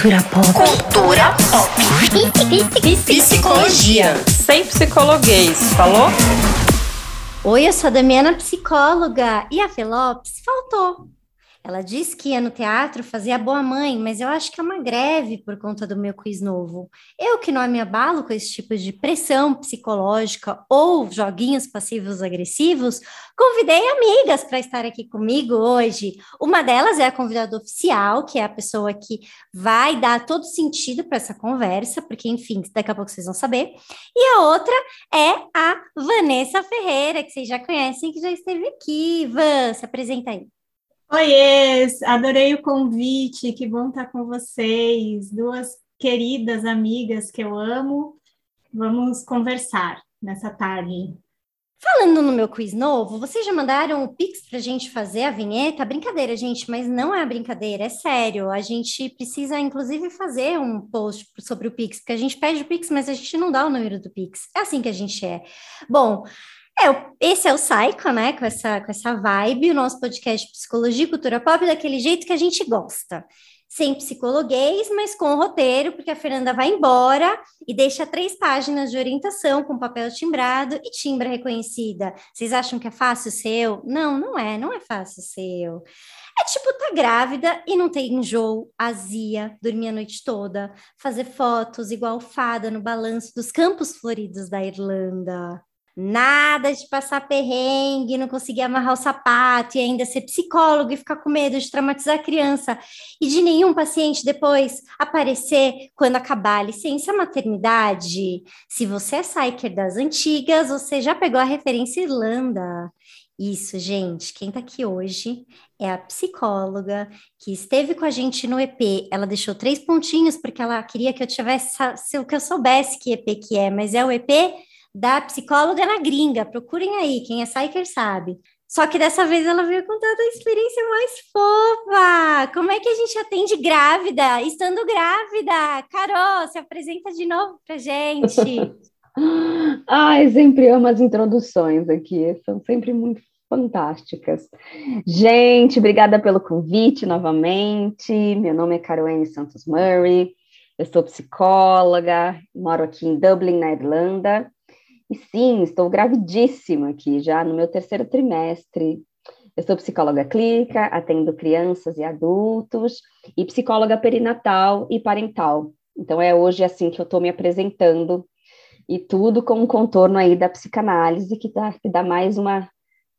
Cultura pop. Cultura pop. Psicologia. Sem psicologuês, falou? Oi, eu sou a Damiana, psicóloga. E a Felopes faltou. Ela disse que ia no teatro fazer a boa mãe, mas eu acho que é uma greve por conta do meu quiz novo. Eu que não me abalo com esse tipo de pressão psicológica ou joguinhos passivos agressivos, convidei amigas para estar aqui comigo hoje. Uma delas é a convidada oficial, que é a pessoa que vai dar todo sentido para essa conversa, porque, enfim, daqui a pouco vocês vão saber. E a outra é a Vanessa Ferreira, que vocês já conhecem, que já esteve aqui. Van, se apresenta aí. Oiê, adorei o convite, que bom estar com vocês, duas queridas amigas que eu amo. Vamos conversar nessa tarde. Falando no meu quiz novo, vocês já mandaram o Pix para a gente fazer a vinheta? Brincadeira, gente, mas não é brincadeira, é sério. A gente precisa, inclusive, fazer um post sobre o Pix, porque a gente pede o Pix, mas a gente não dá o número do Pix. É assim que a gente é. Bom, é, esse é o Psycho, né? Com essa, com essa vibe, o nosso podcast Psicologia e Cultura Pop, daquele jeito que a gente gosta. Sem psicologuês, mas com o roteiro, porque a Fernanda vai embora e deixa três páginas de orientação com papel timbrado e timbra reconhecida. Vocês acham que é fácil ser eu? Não, não é, não é fácil ser eu. É tipo, tá grávida e não tem enjoo, azia, dormir a noite toda, fazer fotos igual fada no balanço dos campos floridos da Irlanda. Nada de passar perrengue, não conseguir amarrar o sapato e ainda ser psicólogo e ficar com medo de traumatizar a criança e de nenhum paciente depois aparecer quando acabar a licença maternidade. Se você é psyker das antigas, você já pegou a referência Irlanda. Isso, gente. Quem tá aqui hoje é a psicóloga que esteve com a gente no EP. Ela deixou três pontinhos porque ela queria que eu tivesse que eu soubesse que EP que é, mas é o EP da psicóloga na gringa. Procurem aí, quem é Psyker sabe. Só que dessa vez ela veio com toda a experiência mais fofa. Como é que a gente atende grávida, estando grávida? Carol, se apresenta de novo pra gente. Ai, sempre amo as introduções aqui, são sempre muito fantásticas. Gente, obrigada pelo convite novamente. Meu nome é Caroline Santos Murray, eu sou psicóloga, moro aqui em Dublin, na Irlanda, e sim, estou gravidíssima aqui, já no meu terceiro trimestre. Eu sou psicóloga clínica, atendo crianças e adultos, e psicóloga perinatal e parental. Então é hoje assim que eu estou me apresentando, e tudo com um contorno aí da psicanálise, que dá, que dá mais uma,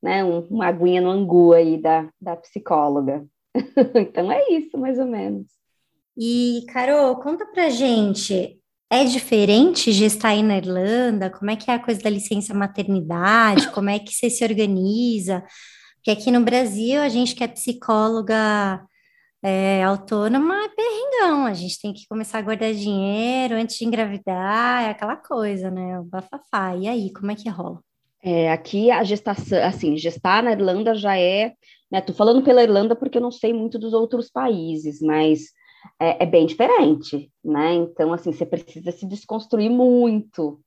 né, um, uma aguinha no angu aí da, da psicóloga. então é isso, mais ou menos. E, Carol, conta pra gente, é diferente gestar aí na Irlanda? Como é que é a coisa da licença maternidade? Como é que você se organiza? Porque aqui no Brasil, a gente que é psicóloga é, autônoma é perrengão. A gente tem que começar a guardar dinheiro antes de engravidar, é aquela coisa, né? O bafafá. E aí, como é que rola? É, aqui a gestação, assim, gestar na Irlanda já é, né? Tô falando pela Irlanda porque eu não sei muito dos outros países, mas é, é bem diferente, né? Então, assim, você precisa se desconstruir muito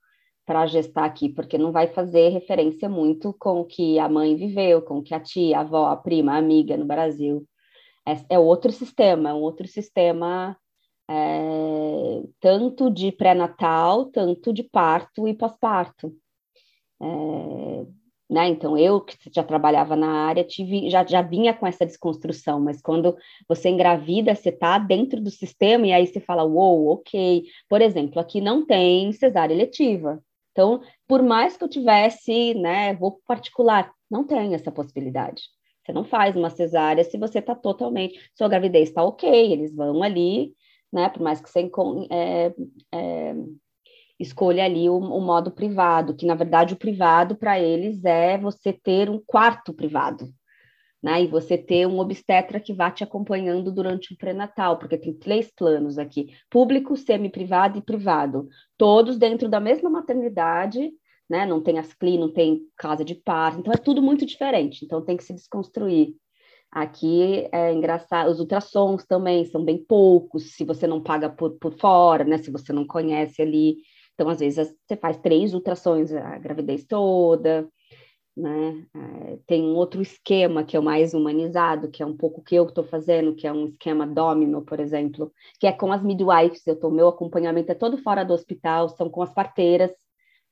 para gestar aqui, porque não vai fazer referência muito com o que a mãe viveu, com o que a tia, a avó, a prima, a amiga no Brasil. É, é outro sistema, é um outro sistema é, tanto de pré-natal, tanto de parto e pós-parto. É, né? Então, eu que já trabalhava na área, tive, já, já vinha com essa desconstrução, mas quando você engravida, você está dentro do sistema e aí você fala, uou, wow, ok. Por exemplo, aqui não tem cesárea eletiva. Então, por mais que eu tivesse, né, vou particular, não tem essa possibilidade. Você não faz uma cesárea se você está totalmente, sua gravidez está ok, eles vão ali, né, por mais que você é, é, escolha ali o, o, modo privado, que na verdade o privado para eles é você ter um quarto privado, né? E você ter um obstetra que vá te acompanhando durante o pré-natal, porque tem três planos aqui: público, semi-privado e privado, todos dentro da mesma maternidade. Né? Não tem ascli, não tem casa de parto, então é tudo muito diferente. Então tem que se desconstruir. Aqui é engraçado, os ultrassons também são bem poucos, se você não paga por, por fora, né? Se você não conhece ali então, às vezes, você faz três ultrações a gravidez toda. né? É, tem um outro esquema que é o mais humanizado, que é um pouco o que eu estou fazendo, que é um esquema domino, por exemplo, que é com as midwives. Eu tô, meu acompanhamento é todo fora do hospital, são com as parteiras,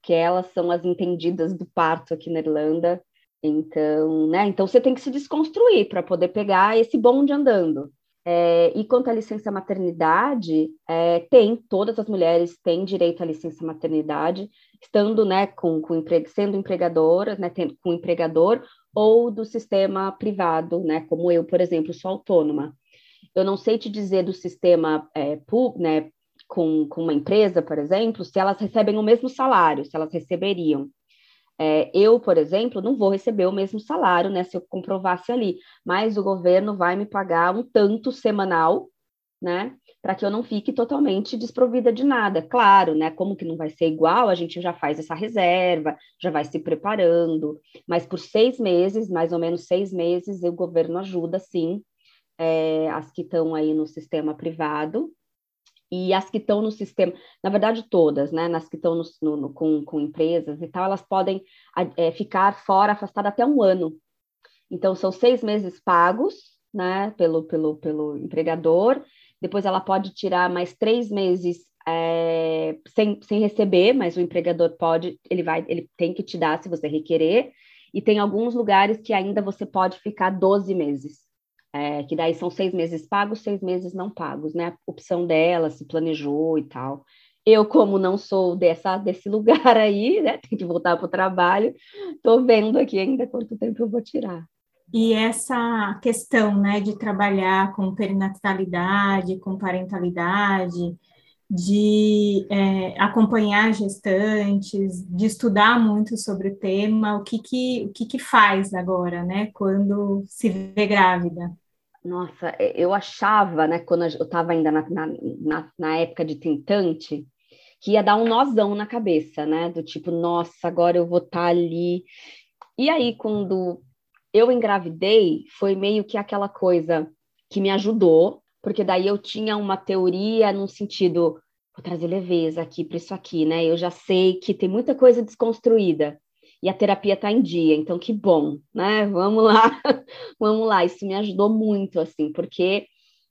que elas são as entendidas do parto aqui na Irlanda. Então, né? Então você tem que se desconstruir para poder pegar esse bonde andando. É, e quanto à licença maternidade, é, tem, todas as mulheres têm direito à licença maternidade, estando, né, com, com sendo empregadoras, né, tendo, com empregador, ou do sistema privado, né, como eu, por exemplo, sou autônoma. Eu não sei te dizer do sistema é, pub, né, com, com uma empresa, por exemplo, se elas recebem o mesmo salário, se elas receberiam. É, eu, por exemplo, não vou receber o mesmo salário, né, se eu comprovasse ali, mas o governo vai me pagar um tanto semanal, né, para que eu não fique totalmente desprovida de nada. Claro, né, como que não vai ser igual, a gente já faz essa reserva, já vai se preparando, mas por seis meses, mais ou menos seis meses, o governo ajuda, sim, é, as que estão aí no sistema privado, e as que estão no sistema, na verdade todas, né, nas que estão no, no, no, com, com empresas e tal, elas podem é, ficar fora, afastadas até um ano. Então, são seis meses pagos, né, pelo, pelo, pelo empregador, depois ela pode tirar mais três meses é, sem, sem receber, mas o empregador pode, ele vai, ele tem que te dar se você requerer, e tem alguns lugares que ainda você pode ficar 12 meses é, que daí são seis meses pagos, seis meses não pagos, né? A opção dela, se planejou e tal. Eu, como não sou dessa, desse lugar aí, né? Tem que voltar para o trabalho, estou vendo aqui ainda quanto tempo eu vou tirar. E essa questão, né, de trabalhar com perinatalidade, com parentalidade, de é, acompanhar gestantes, de estudar muito sobre o tema, o que que, o que que faz agora, né, quando se vê grávida? Nossa, é, eu achava, né, quando eu estava ainda na, na, na, época de tentante, que ia dar um nozão na cabeça, né, do tipo, nossa, agora eu vou estar tá ali. E aí, quando eu engravidei, foi meio que aquela coisa que me ajudou, porque daí eu tinha uma teoria num sentido, vou trazer leveza aqui para isso aqui, né? Eu já sei que tem muita coisa desconstruída e a terapia está em dia, então que bom, né? Vamos lá, vamos lá. Isso me ajudou muito, assim, porque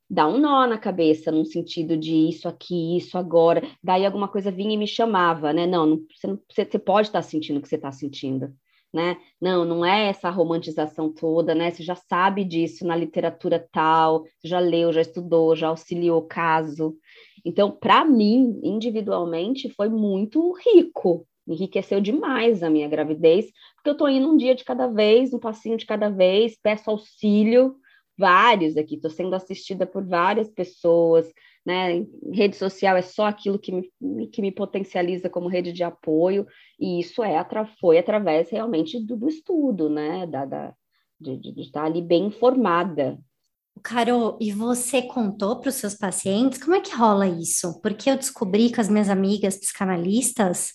dá um nó na cabeça, no sentido de isso aqui, isso agora. Daí alguma coisa vinha e me chamava, né? Não, não você, não, você, você pode estar tá sentindo o que você está sentindo. Né? Não, não é essa romantização toda, né? Você já sabe disso na literatura tal, já leu, já estudou, já auxiliou caso. Então, para mim, individualmente, foi muito rico, enriqueceu demais a minha gravidez, porque eu estou indo um dia de cada vez, um passinho de cada vez, peço auxílio, vários aqui, estou sendo assistida por várias pessoas, né? Rede social é só aquilo que me, que me potencializa como rede de apoio, e isso é foi através realmente do, do estudo, né? Da, da de, de, estar ali bem informada. Carol, e você contou para os seus pacientes como é que rola isso? Porque eu descobri com as minhas amigas psicanalistas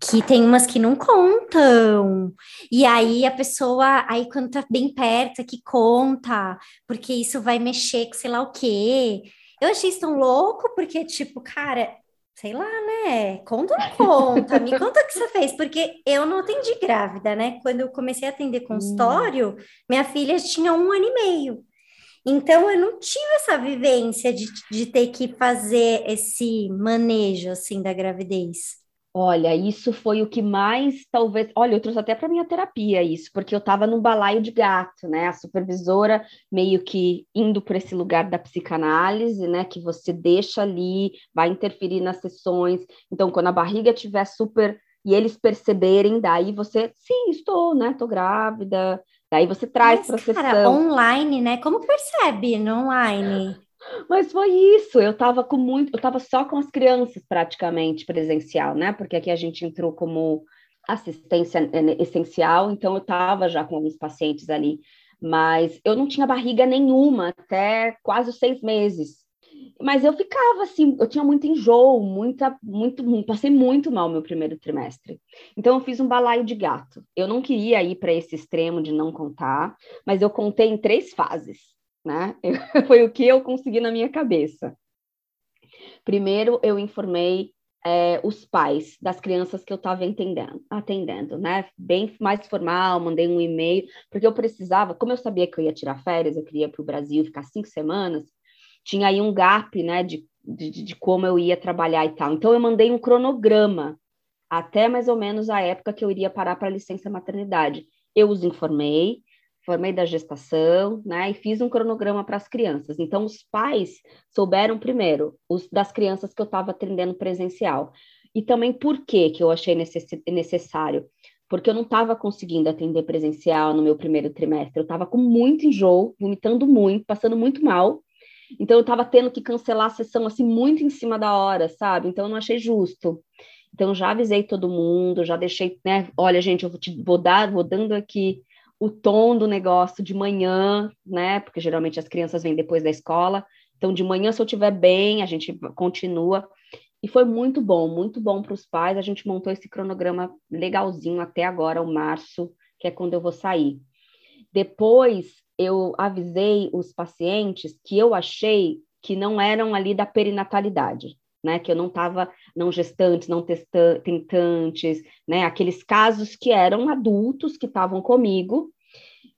que tem umas que não contam. E aí a pessoa, aí quando tá bem perto, é que conta, porque isso vai mexer com sei lá o quê. Eu achei isso tão louco, porque, tipo, cara, sei lá, né? Conta ou conta? Me conta o que você fez, porque eu não atendi grávida, né? Quando eu comecei a atender consultório, hum. minha filha tinha um ano e meio. Então, eu não tive essa vivência de, de ter que fazer esse manejo, assim, da gravidez. Olha, isso foi o que mais, talvez. Olha, eu trouxe até para minha terapia isso, porque eu estava num balaio de gato, né? A supervisora meio que indo para esse lugar da psicanálise, né? Que você deixa ali, vai interferir nas sessões. Então, quando a barriga estiver super. E eles perceberem, daí você, sim, estou, né? Estou grávida. Daí você traz para a sessão. online, né? Como percebe no online? Mas foi isso, eu estava com muito, eu estava só com as crianças praticamente presencial, né? Porque aqui a gente entrou como assistência é, essencial, então eu estava já com alguns pacientes ali, mas eu não tinha barriga nenhuma até quase seis meses. Mas eu ficava assim, eu tinha muito enjoo, muita, muito, passei muito mal meu primeiro trimestre. Então eu fiz um balaio de gato. Eu não queria ir para esse extremo de não contar, mas eu contei em três fases né? Foi o que eu consegui na minha cabeça. Primeiro, eu informei é, os pais das crianças que eu estava atendendo, né? Bem mais formal, mandei um e-mail, porque eu precisava, como eu sabia que eu ia tirar férias, eu queria para o Brasil ficar cinco semanas, tinha aí um gap, né, de, de, de como eu ia trabalhar e tal. Então, eu mandei um cronograma até mais ou menos a época que eu iria parar para licença maternidade. Eu os informei, formei da gestação, né, e fiz um cronograma para as crianças. Então, os pais souberam primeiro os das crianças que eu estava atendendo presencial. E também por que que eu achei necess, necessário? Porque eu não estava conseguindo atender presencial no meu primeiro trimestre. Eu estava com muito enjoo, vomitando muito, passando muito mal. Então, eu estava tendo que cancelar a sessão assim muito em cima da hora, sabe? Então, eu não achei justo. Então, já avisei todo mundo, já deixei, né? Olha, gente, eu vou, te, vou dar, vou dando aqui o tom do negócio de manhã, né? Porque geralmente as crianças vêm depois da escola. Então, de manhã, se eu estiver bem, a gente continua. E foi muito bom, muito bom para os pais. A gente montou esse cronograma legalzinho até agora, o março, que é quando eu vou sair. Depois, eu avisei os pacientes que eu achei que não eram ali da perinatalidade, né? Que eu não estava, não gestantes, não tentantes, né? Aqueles casos que eram adultos que estavam comigo.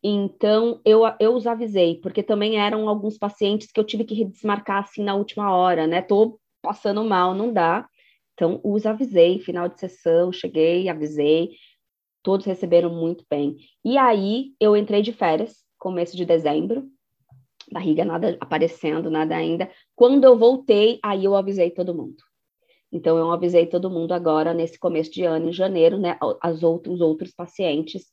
Então, eu, eu os avisei, porque também eram alguns pacientes que eu tive que desmarcar assim na última hora, né? Tô passando mal, não dá. Então, os avisei, final de sessão, cheguei, avisei, todos receberam muito bem. E aí, eu entrei de férias, começo de dezembro, barriga nada aparecendo, nada ainda. Quando eu voltei, aí eu avisei todo mundo. Então, eu avisei todo mundo agora, nesse começo de ano, em janeiro, né, as outros, os outros pacientes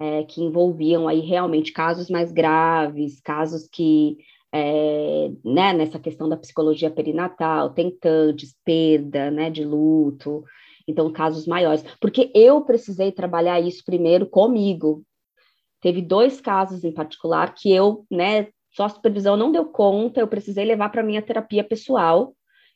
é, que envolviam aí realmente casos mais graves, casos que, é, né, nessa questão da psicologia perinatal, tentantes, perda, né, de luto, então, casos maiores. Porque eu precisei trabalhar isso primeiro comigo. Teve dois casos em particular que eu, né, só a supervisão não deu conta, eu precisei levar para minha terapia pessoal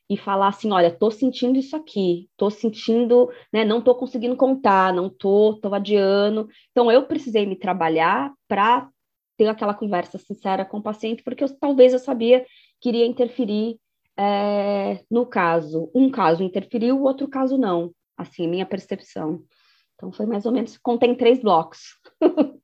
e falar assim, olha, tô sentindo isso aqui, tô sentindo, né, não tô conseguindo contar, não tô, tô adiando. Então eu precisei me trabalhar para ter aquela conversa sincera com o paciente, porque eu, talvez eu sabia que iria interferir é, no caso. Um caso interferiu, o outro caso não. Assim, minha percepção. Então foi mais ou menos, contém três blocos.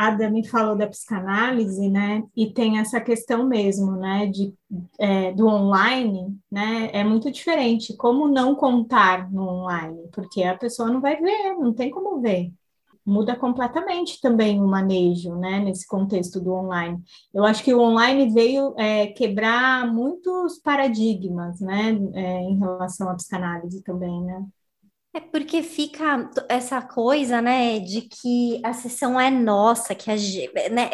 a Dami falou da psicanálise, né? E tem essa questão mesmo, né? De, é, do online, né? É muito diferente. Como não contar no online? Porque a pessoa não vai ver, não tem como ver. Muda completamente também o manejo, né? Nesse contexto do online. Eu acho que o online veio é, quebrar muitos paradigmas, né? É, em relação à psicanálise também, né? É porque fica essa coisa, né, de que a sessão é nossa, que a né,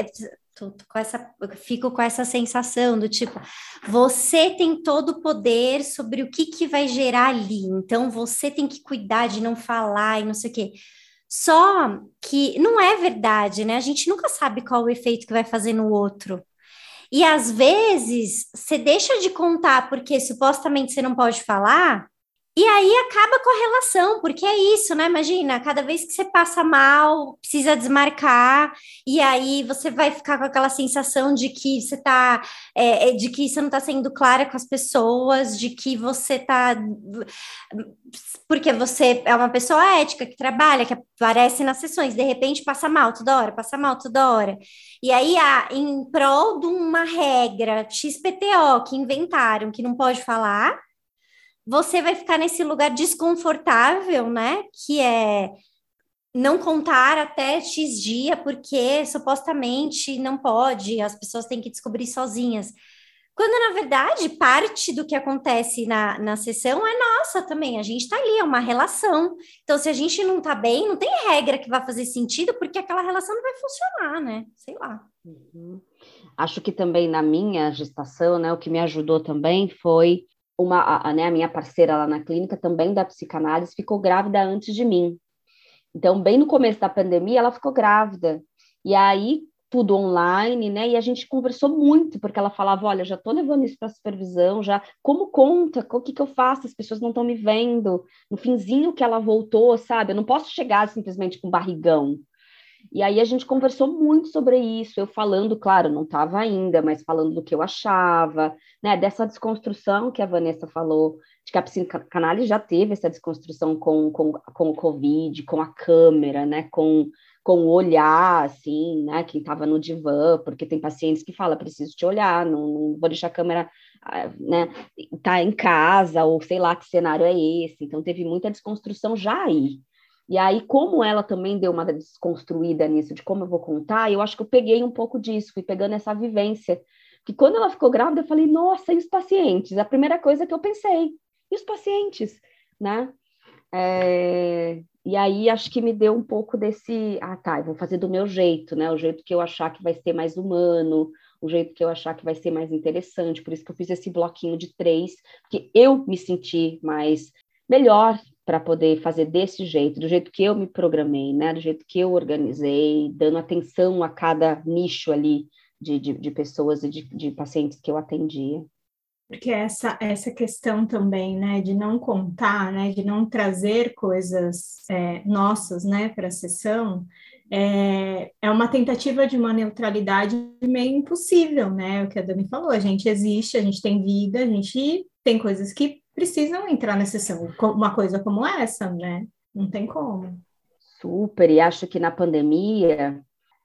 tô, tô com essa, fico com essa sensação do tipo, você tem todo o poder sobre o que, que vai gerar ali, então você tem que cuidar de não falar e não sei o quê. Só que não é verdade, né? A gente nunca sabe qual o efeito que vai fazer no outro. E às vezes você deixa de contar porque supostamente você não pode falar, e aí acaba com a relação, porque é isso, né? Imagina, cada vez que você passa mal, precisa desmarcar, e aí você vai ficar com aquela sensação de que você tá, é, é de que você não está sendo clara com as pessoas, de que você tá. Porque você é uma pessoa ética que trabalha, que aparece nas sessões, de repente passa mal toda hora, passa mal toda hora. E aí, em prol de uma regra XPTO que inventaram que não pode falar você vai ficar nesse lugar desconfortável, né? Que é não contar até X dia, porque supostamente não pode, as pessoas têm que descobrir sozinhas. Quando, na verdade, parte do que acontece na, na sessão é nossa também. A gente está ali, é uma relação. Então, se a gente não está bem, não tem regra que vai fazer sentido, porque aquela relação não vai funcionar, né? Sei lá. Uhum. Acho que também na minha gestação, né, o que me ajudou também foi uma, a, né, a minha parceira lá na clínica, também da psicanálise, ficou grávida antes de mim. Então, bem no começo da pandemia, ela ficou grávida. E aí, tudo online, né? E a gente conversou muito, porque ela falava: olha, já estou levando isso para supervisão, já como conta, o que, que eu faço? As pessoas não estão me vendo. No finzinho que ela voltou, sabe? Eu não posso chegar simplesmente com barrigão. E aí a gente conversou muito sobre isso, eu falando, claro, não estava ainda, mas falando do que eu achava, né, dessa desconstrução que a Vanessa falou, de que a psicanálise já teve essa desconstrução com, com, com o Covid, com a câmera, né, com, com o olhar, assim, né, quem estava no divã, porque tem pacientes que falam, preciso te olhar, não, não vou deixar a câmera, ah, né, tá em casa, ou sei lá que cenário é esse, então teve muita desconstrução já aí, e aí, como ela também deu uma desconstruída nisso, de como eu vou contar, eu acho que eu peguei um pouco disso, fui pegando essa vivência. Que quando ela ficou grávida, eu falei, nossa, e os pacientes? A primeira coisa que eu pensei, e os pacientes, né? É... E aí, acho que me deu um pouco desse, ah, tá, eu vou fazer do meu jeito, né? O jeito que eu achar que vai ser mais humano, o jeito que eu achar que vai ser mais interessante. Por isso que eu fiz esse bloquinho de três, porque eu me senti mais melhor para poder fazer desse jeito, do jeito que eu me programei, né? Do jeito que eu organizei, dando atenção a cada nicho ali de, de, de pessoas e de, de pacientes que eu atendia. Porque essa, essa questão também, né, de não contar, né, de não trazer coisas é, nossas, né, para a sessão, é, é uma tentativa de uma neutralidade meio impossível, né, o que a Dani falou, a gente existe, a gente tem vida, a gente tem coisas que precisam entrar na sessão. Uma coisa como essa, né? Não tem como. Super, e acho que na pandemia,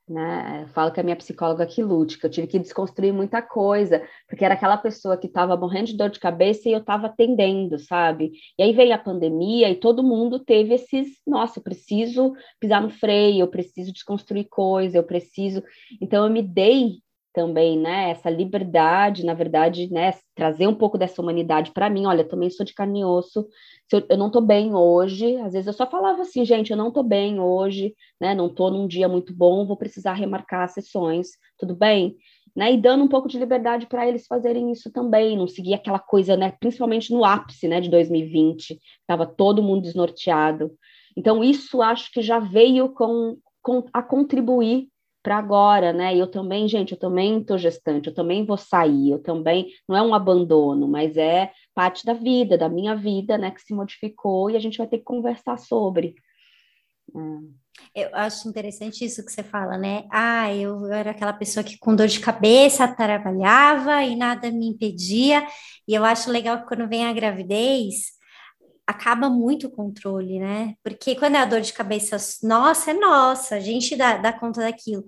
né, falo que a minha psicóloga que lute, que eu tive que desconstruir muita coisa, porque era aquela pessoa que estava morrendo de dor de cabeça e eu estava atendendo, sabe? E aí veio a pandemia e todo mundo teve esses, nossa, eu preciso pisar no freio, eu preciso desconstruir coisa, eu preciso. Então eu me dei também, né, essa liberdade, na verdade, né, trazer um pouco dessa humanidade para mim. Olha, também sou de carne e osso, eu, eu, não tô bem hoje, às vezes eu só falava assim, gente, eu não tô bem hoje, né, não tô num dia muito bom, vou precisar remarcar as sessões, tudo bem? Né, e dando um pouco de liberdade para eles fazerem isso também, não seguir aquela coisa, né, principalmente no ápice, né, de 2020, estava todo mundo desnorteado. Então, isso acho que já veio com, com a contribuir para agora, né? Eu também, gente, eu também estou gestante, eu também vou sair, eu também não é um abandono, mas é parte da vida, da minha vida, né, que se modificou e a gente vai ter que conversar sobre. Eu acho interessante isso que você fala, né? Ah, eu, eu era aquela pessoa que com dor de cabeça trabalhava e nada me impedia. E eu acho legal que quando vem a gravidez, acaba muito o controle, né? Porque quando é a dor de cabeça nossa, é nossa, a gente dá, dá conta daquilo.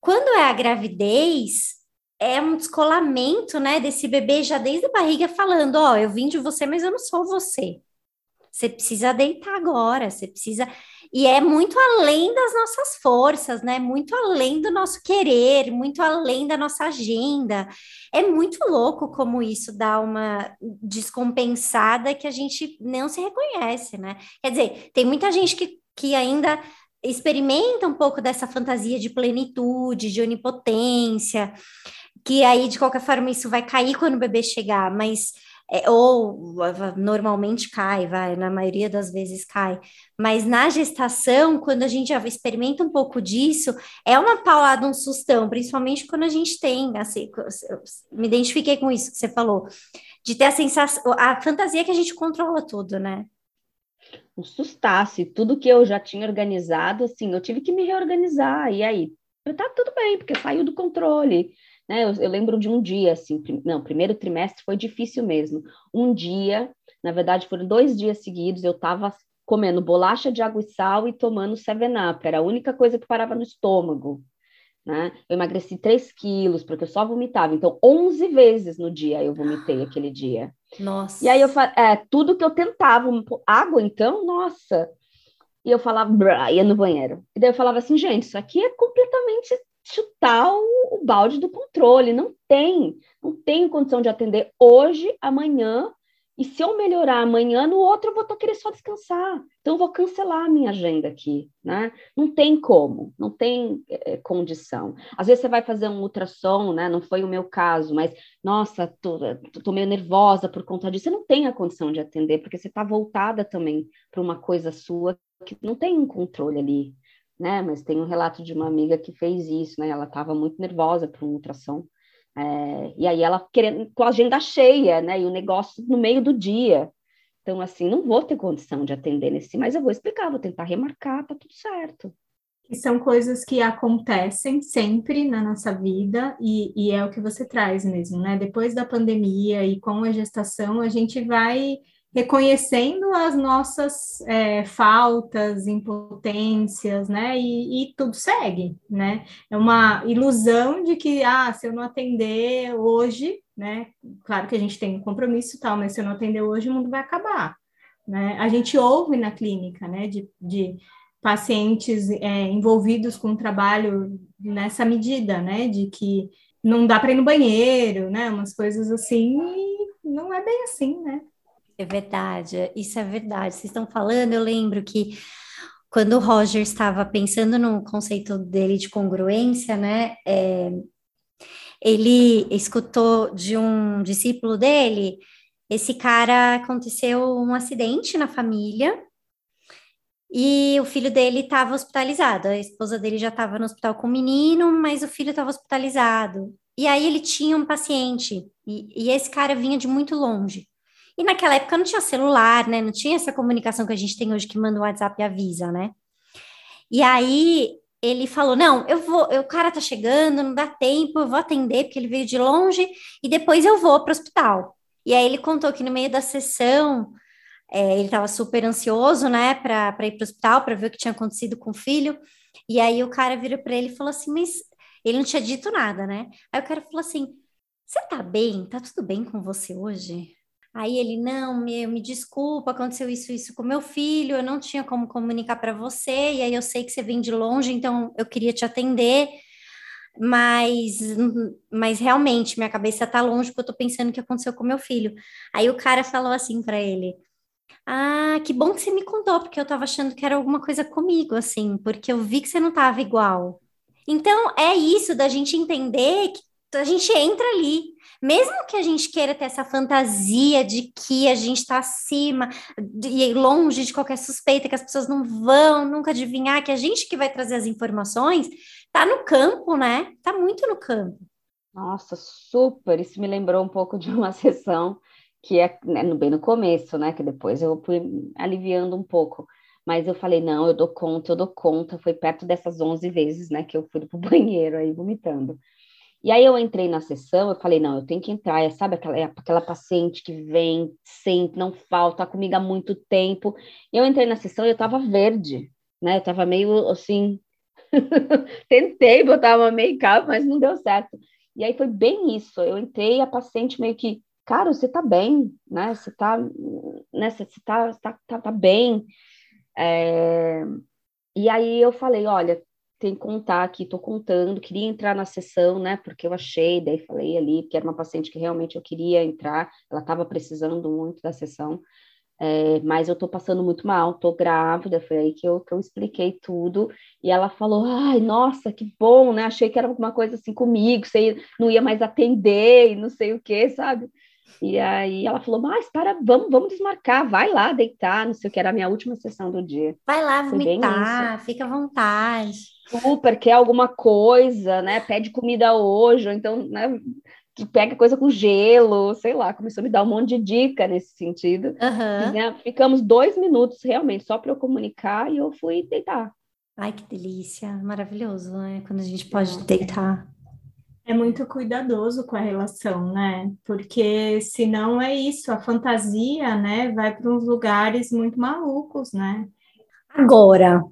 Quando é a gravidez, é um descolamento, né, desse bebê já desde a barriga falando, ó, oh, eu vim de você, mas eu não sou você. Você precisa deitar agora, você precisa e é muito além das nossas forças, né? Muito além do nosso querer, muito além da nossa agenda. É muito louco como isso dá uma descompensada que a gente não se reconhece, né? Quer dizer, tem muita gente que, que ainda experimenta um pouco dessa fantasia de plenitude, de onipotência, que aí, de qualquer forma, isso vai cair quando o bebê chegar, mas é, ou normalmente cai, vai, na maioria das vezes cai, mas na gestação, quando a gente já experimenta um pouco disso, é uma paulada, um sustão, principalmente quando a gente tem, assim, me identifiquei com isso que você falou, de ter a sensação, a fantasia que a gente controla tudo, né? Um sustasse, tudo que eu já tinha organizado, assim, eu tive que me reorganizar, e aí, tá tudo bem, porque saiu do controle, né? Eu, eu, lembro de um dia, assim, não, primeiro trimestre foi difícil mesmo. Um dia, na verdade, foram dois dias seguidos, eu estava comendo bolacha de água e sal e tomando 7-Up, era a única coisa que parava no estômago. Né? Eu emagreci 3 quilos, porque eu só vomitava. Então, 11 vezes no dia eu vomitei aquele dia. Nossa. E aí, eu é, tudo que eu tentava, água então, nossa. E eu falava, ia no banheiro. E daí eu falava assim, gente, isso aqui é completamente chutar o, balde do controle. Não tem, não tenho condição de atender hoje, amanhã, e se eu melhorar amanhã, no outro eu vou querer só descansar. Então eu vou cancelar a minha agenda aqui, né? Não tem como, não tem é, condição. Às vezes você vai fazer um ultrassom, né? Não foi o meu caso, mas nossa, tô, tô meio nervosa por conta disso. Você não tem a condição de atender, porque você está voltada também para uma coisa sua que não tem um controle ali né? Mas tem um relato de uma amiga que fez isso, né? Ela estava muito nervosa para uma ultrassom. É, e aí ela querendo com a agenda cheia, né? E o negócio no meio do dia. Então, assim, não vou ter condição de atender nesse, mas eu vou explicar, vou tentar remarcar, tá tudo certo. que são coisas que acontecem sempre na nossa vida e, e, é o que você traz mesmo, né? Depois da pandemia e com a gestação, a gente vai reconhecendo as nossas é, faltas, impotências, né? E, e, tudo segue, né? É uma ilusão de que, ah, se eu não atender hoje, né? Claro que a gente tem um compromisso e tal, mas se eu não atender hoje, o mundo vai acabar, né? A gente ouve na clínica, né? de, de pacientes é, envolvidos com o trabalho nessa medida, né, de que não dá para ir no banheiro, né, umas coisas assim, e não é bem assim, né? É verdade, isso é verdade. Vocês estão falando, eu lembro que quando o Roger estava pensando no conceito dele de congruência, né, é, ele escutou de um discípulo dele, esse cara aconteceu um acidente na família, e o filho dele estava hospitalizado. A esposa dele já estava no hospital com o menino, mas o filho estava hospitalizado. E aí ele tinha um paciente, e, e, esse cara vinha de muito longe. E naquela época não tinha celular, né? Não tinha essa comunicação que a gente tem hoje que manda o WhatsApp e avisa, né? E aí ele falou: Não, eu vou, o cara tá chegando, não dá tempo, eu vou atender, porque ele veio de longe, e depois eu vou para o hospital. E aí ele contou que no meio da sessão é, ele estava super ansioso, né, para ir para o hospital para ver o que tinha acontecido com o filho. E aí o cara virou para ele e falou assim: Mas ele não tinha dito nada, né? Aí o cara falou assim: Você tá bem? Tá tudo bem com você hoje? Aí ele: Não, meu, me desculpa, aconteceu isso, isso com meu filho, eu não tinha como comunicar para você. E aí eu sei que você vem de longe, então eu queria te atender. Mas, mas realmente minha cabeça tá longe porque eu tô pensando o que aconteceu com meu filho. Aí o cara falou assim para ele: ah, que bom que você me contou, porque eu estava achando que era alguma coisa comigo, assim, porque eu vi que você não estava igual. Então, é isso da gente entender que a gente entra ali. Mesmo que a gente queira ter essa fantasia de que a gente está acima e longe de qualquer suspeita, que as pessoas não vão nunca adivinhar, que a gente que vai trazer as informações, tá no campo, né? Tá muito no campo. Nossa, super! Isso me lembrou um pouco de uma sessão que é né, bem no começo, né? Que depois eu fui aliviando um pouco. Mas eu falei, não, eu dou conta, eu dou conta. Foi perto dessas 11 vezes, né? Que eu fui pro banheiro aí vomitando. E aí eu entrei na sessão, eu falei, não, eu tenho que entrar, é, sabe aquela, é aquela paciente que vem sempre, não falta, tá comigo há muito tempo. E eu entrei na sessão e eu tava verde, né? Eu tava meio assim, tentei botar uma make-up, mas não deu certo. E aí foi bem isso, eu entrei, a paciente meio que cara, você tá bem, né? Você tá, né? Você tá, tá, tá, tá bem. É... E aí eu falei, olha, tem que contar aqui, tô contando, queria entrar na sessão, né? Porque eu achei, daí falei ali, que era uma paciente que realmente eu queria entrar, ela estava precisando muito da sessão. É, mas eu tô passando muito mal, tô grávida, foi aí que eu, que eu expliquei tudo, e ela falou, ai, nossa, que bom, né, achei que era alguma coisa assim comigo, você não ia mais atender, e não sei o que, sabe, e aí ela falou, mas para, vamos, vamos desmarcar, vai lá deitar, não sei o que, era a minha última sessão do dia. Vai lá vomitar, fica à vontade. Super, quer alguma coisa, né? Pede comida hoje, ou então, né? Pega coisa com gelo, sei lá, começou a me dar um monte de dica nesse sentido. Uhum. E, né, ficamos dois minutos realmente só para eu comunicar e eu fui deitar. Ai, que delícia, maravilhoso, né? Quando a gente pode deitar é muito cuidadoso com a relação, né? Porque senão é isso, a fantasia, né, vai para uns lugares muito malucos, né? Agora,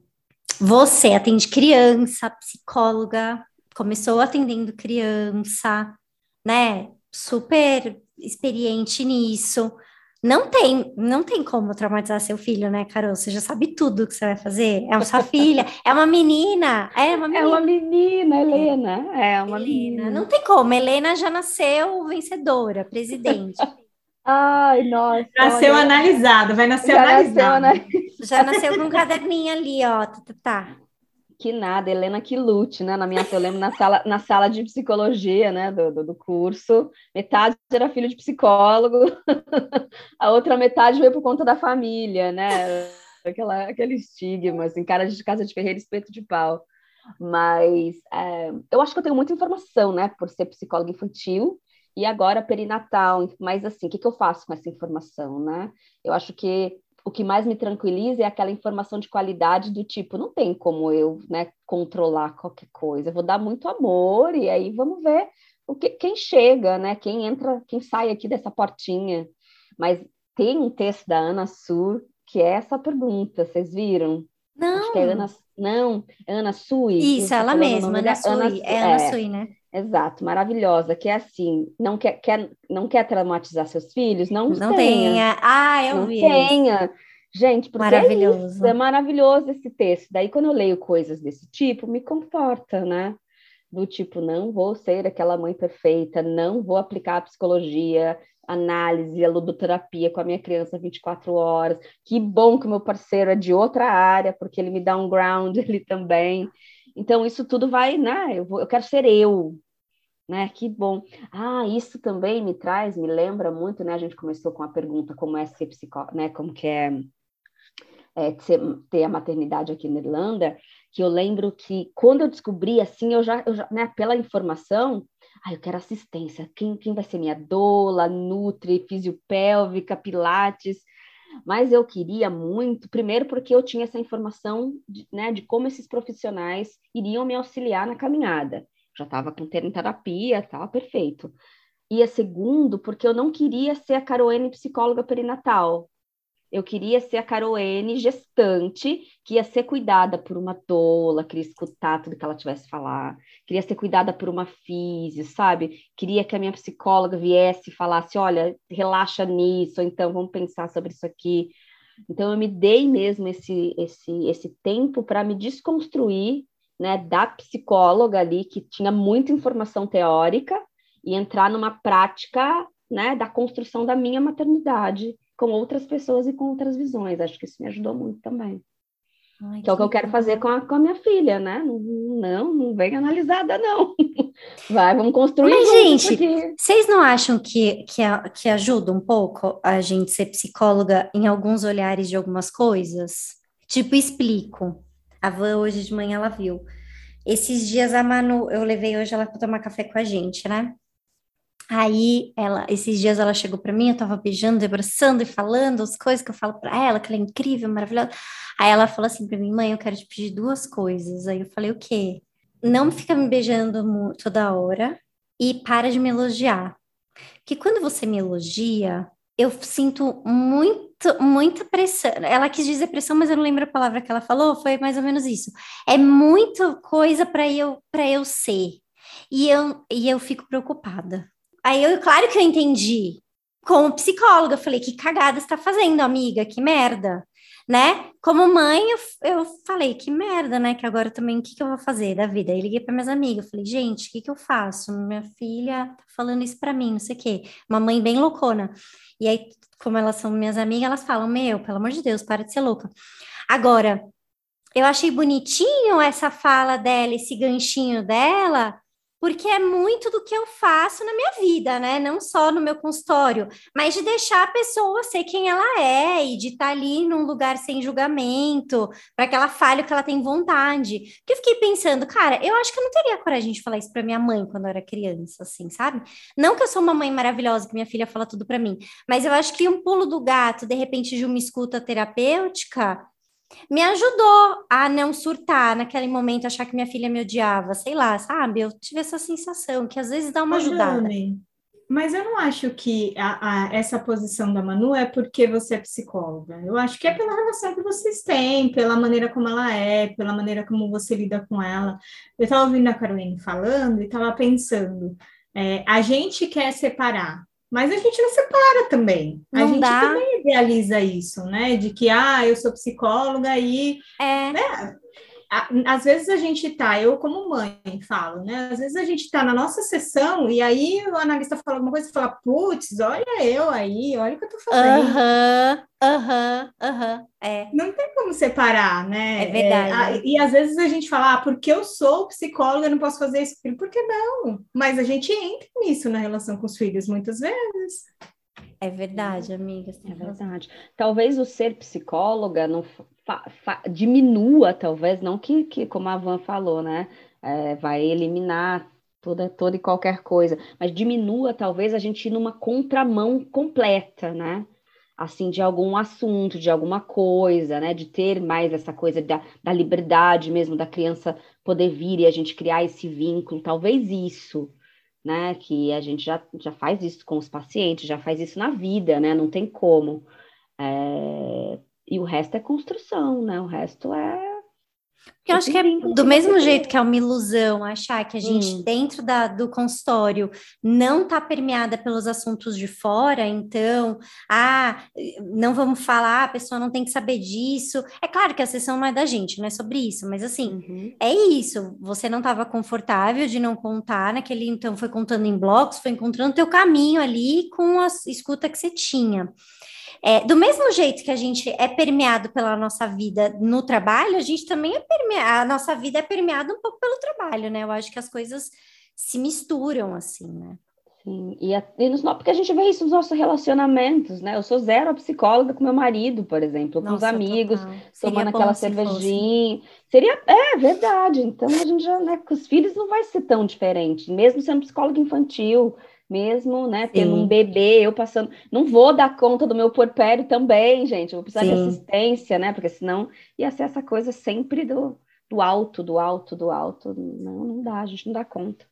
você atende criança, psicóloga, começou atendendo criança, né? Super experiente nisso. Não tem, não tem como traumatizar seu filho, né, Carol? Você já sabe tudo que você vai fazer. É sua filha, é uma menina, é uma menina. É uma menina, Helena, é uma menina. menina. Não tem como, Helena já nasceu vencedora, presidente. Ai, nossa. Nasceu olha. analisado, vai nascer já analisado. Nasceu, já nasceu com um caderninho ali, ó. Tá, tá, tá. Que nada, Helena que lute, né? Na minha, eu lembro na sala, na sala de psicologia, né, do, do, do curso, metade era filho de psicólogo, a outra metade veio por conta da família, né? Aquela, aquele estigma, assim, cara de casa de ferreiro, espeto de pau. Mas é, eu acho que eu tenho muita informação, né, por ser psicóloga infantil e agora perinatal. Mas assim, o que, que eu faço com essa informação, né? Eu acho que o que mais me tranquiliza é aquela informação de qualidade do tipo, não tem como eu, né, controlar qualquer coisa. Eu vou dar muito amor e aí vamos ver o que, quem chega, né? Quem entra, quem sai aqui dessa portinha. Mas tem um texto da Ana Sur que é essa pergunta, vocês viram? Não. Acho que é Ana, não, é Ana Sui. Isso, ela mesma, Ana Sui. É Ana é, Sui, né? Exato, maravilhosa, que é assim, não quer, quer, não quer traumatizar seus filhos? Não, não tenha. tenha. Ah, eu não vi. tenha. Gente, porque maravilhoso. É, isso, é maravilhoso esse texto. Daí, quando eu leio coisas desse tipo, me conforta, né? Do tipo, não vou ser aquela mãe perfeita, não vou aplicar a psicologia, análise, a ludoterapia com a minha criança 24 horas. Que bom que o meu parceiro é de outra área, porque ele me dá um ground ali também. Então, isso tudo vai, né? Eu, vou, eu quero ser eu, né? Que bom. Ah, isso também me traz, me lembra muito, né? A gente começou com a pergunta como é ser psicólogo, né? Como que é, é ter a maternidade aqui na Irlanda, que eu lembro que quando eu descobri, assim, eu já, eu já né, pela informação, ah, eu quero assistência. Quem, quem vai ser minha doula, nutri, fisiopélvica, pilates? Mas eu queria muito, primeiro porque eu tinha essa informação de, né, de como esses profissionais iriam me auxiliar na caminhada. Já estava com terapia, estava perfeito. E a segundo, porque eu não queria ser a Caroene psicóloga perinatal. Eu queria ser a Caroene gestante, que ia ser cuidada por uma tola, queria escutar tudo que ela tivesse a falar, queria ser cuidada por uma física, sabe? Queria que a minha psicóloga viesse e falasse, olha, relaxa nisso, ou então vamos pensar sobre isso aqui. Então eu me dei mesmo esse esse esse tempo para me desconstruir, né, da psicóloga ali que tinha muita informação teórica e entrar numa prática, né, da construção da minha maternidade com outras pessoas e com outras visões. Acho que isso me ajudou muito também. Ai, que é o que eu quero fazer com a, com a minha filha, né? Não, não, não vem analisada, não. Vai, vamos construir. Mas, gente, vocês não acham que, que, que ajuda um pouco a gente ser psicóloga em alguns olhares de algumas coisas? Tipo, explico. A Van hoje de manhã ela viu. Esses dias a Manu, eu levei hoje ela para tomar café com a gente, né? Aí ela, esses dias ela chegou para mim, eu tava beijando, abraçando e falando as coisas que eu falo para ela, que ela é incrível, maravilhosa. Aí ela falou assim para mim, mãe, eu quero te pedir duas coisas. Aí eu falei, o quê? Não fica me beijando toda hora e para de me elogiar. Que quando você me elogia, eu sinto muito, muita pressão. Ela quis dizer pressão, mas eu não lembro a palavra que ela falou, foi mais ou menos isso. É muita coisa para eu para eu ser. E eu, e eu fico preocupada Aí eu, claro que eu entendi. Como psicóloga, falei, que cagada você tá fazendo, amiga, que merda, né? Como mãe, eu, eu falei, que merda, né? Que agora também, o que, que eu vou fazer da vida? Aí liguei para minhas amigas, falei, gente, o que, que eu faço? Minha filha tá falando isso para mim, não sei o quê. Uma mãe bem loucona. E aí, como elas são minhas amigas, elas falam, meu, pelo amor de Deus, para de ser louca. Agora, eu achei bonitinho essa fala dela, esse ganchinho dela, porque é muito do que eu faço na minha vida, né? Não só no meu consultório, mas de deixar a pessoa ser quem ela é e de estar tá ali num lugar sem julgamento, para que ela fale o que ela tem vontade. Porque eu fiquei pensando, cara, eu acho que eu não teria coragem de falar isso para minha mãe quando eu era criança, assim, sabe? Não que eu sou uma mãe maravilhosa, que minha filha fala tudo para mim, mas eu acho que um pulo do gato, de repente, de uma escuta terapêutica, me ajudou a não surtar naquele momento, achar que minha filha me odiava, sei lá, sabe? Eu tive essa sensação que às vezes dá uma ajudada. Jane, mas eu não acho que a, a, essa posição da Manu é porque você é psicóloga. Eu acho que é pela relação que vocês têm, pela maneira como ela é, pela maneira como você lida com ela. Eu estava ouvindo a Caroline falando e estava pensando, é, a gente quer separar mas a gente não separa também. Não a gente dá. também idealiza isso, né? De que, ah, eu sou psicóloga e. É. Né? Às vezes a gente tá, eu como mãe falo, né? Às vezes a gente tá na nossa sessão e aí o analista fala alguma coisa e fala, putz, olha eu aí, olha o que eu tô fazendo. Aham, aham, aham, é. Não tem como separar, né? É verdade. É, e às vezes a gente fala, ah, porque eu sou psicóloga, eu não posso fazer isso. Por que não? Mas a gente entra nisso na relação com os filhos muitas vezes. É verdade, amiga. É verdade. Talvez o ser psicóloga não diminua, talvez, não que, que, como a Van falou, né? É, vai eliminar toda, toda e qualquer coisa, mas diminua, talvez, a gente ir numa contramão completa, né? assim, de algum assunto, de alguma coisa, né? De ter mais essa coisa da, da liberdade mesmo, da criança poder vir e a gente criar esse vínculo, talvez isso, né? Que a gente já, já faz isso com os pacientes, já faz isso na vida, né? Não tem como. É... E o resto é construção, né? O resto é porque eu acho que é do mesmo jeito que é uma ilusão achar que a gente, hum. dentro da, do consultório, não está permeada pelos assuntos de fora, então, ah, não vamos falar, a pessoa não tem que saber disso. É claro que a sessão não é da gente, não é sobre isso, mas assim, uhum. é isso. Você não estava confortável de não contar naquele, então foi contando em blocos, foi encontrando teu caminho ali com a escuta que você tinha. É, do mesmo jeito que a gente é permeado pela nossa vida no trabalho, a gente também é permeado, a nossa vida é permeada um pouco pelo trabalho, né? Eu acho que as coisas se misturam assim, né? Sim, e, a, e nos, porque a gente vê isso nos nossos relacionamentos, né? Eu sou zero psicóloga com meu marido, por exemplo, com Nossa, os amigos, tomando aquela cervejinha. Seria, é verdade. Então a gente já, né, com os filhos não vai ser tão diferente, mesmo sendo psicóloga infantil, mesmo, né? Tendo Sim. um bebê, eu passando. Não vou dar conta do meu porpério também, gente. Eu vou precisar Sim. de assistência, né? Porque senão ia ser essa coisa sempre do, do alto, do alto, do alto. Não, não dá, a gente não dá conta.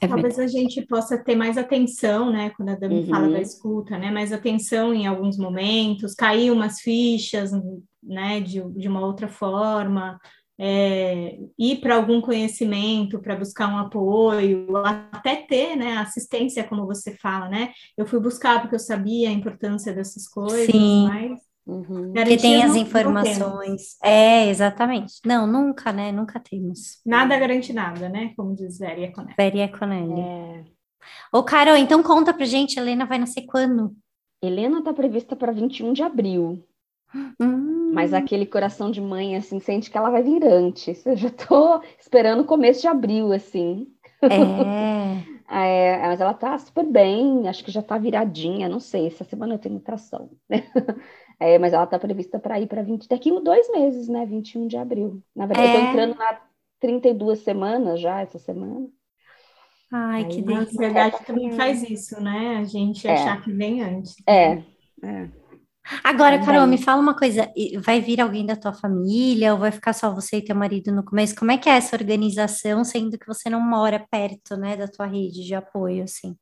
É Talvez a gente possa ter mais atenção, né? Quando a Dami uhum. fala da escuta, né? Mais atenção em alguns momentos, cair umas fichas, né? De, de uma outra forma é, ir para algum conhecimento, para buscar um apoio, até ter né, assistência, como você fala, né? Eu fui buscar porque eu sabia a importância dessas coisas, Sim. mas. Uhum. Que tem as informações. É, exatamente. Não, nunca, né? Nunca temos. Nada garante nada, né? Como diz Veri Econelli. Econelli. É. Ô, Carol, então conta pra gente, Helena vai nascer quando? Helena está prevista para 21 de abril. Hum. Mas aquele coração de mãe, assim, sente que ela vai vir antes. Eu já tô esperando o começo de abril, assim. É. é. Mas ela tá super bem, acho que já tá viradinha, não sei. Essa semana eu tenho tração. É, mas ela tá prevista para ir para 20, daqui dois meses, né? 21 de abril. Na verdade, é. eu tô é. entrando na 32 semanas já essa semana. Ai, Aí, que delícia. A ansiedade também faz isso, né? A gente é. achar que vem antes. É, é. Agora, Carol, me fala uma coisa: vai vir alguém da tua família ou vai ficar só você e teu marido no começo? Como é que é essa organização, sendo que você não mora perto, né, da tua rede de apoio, assim?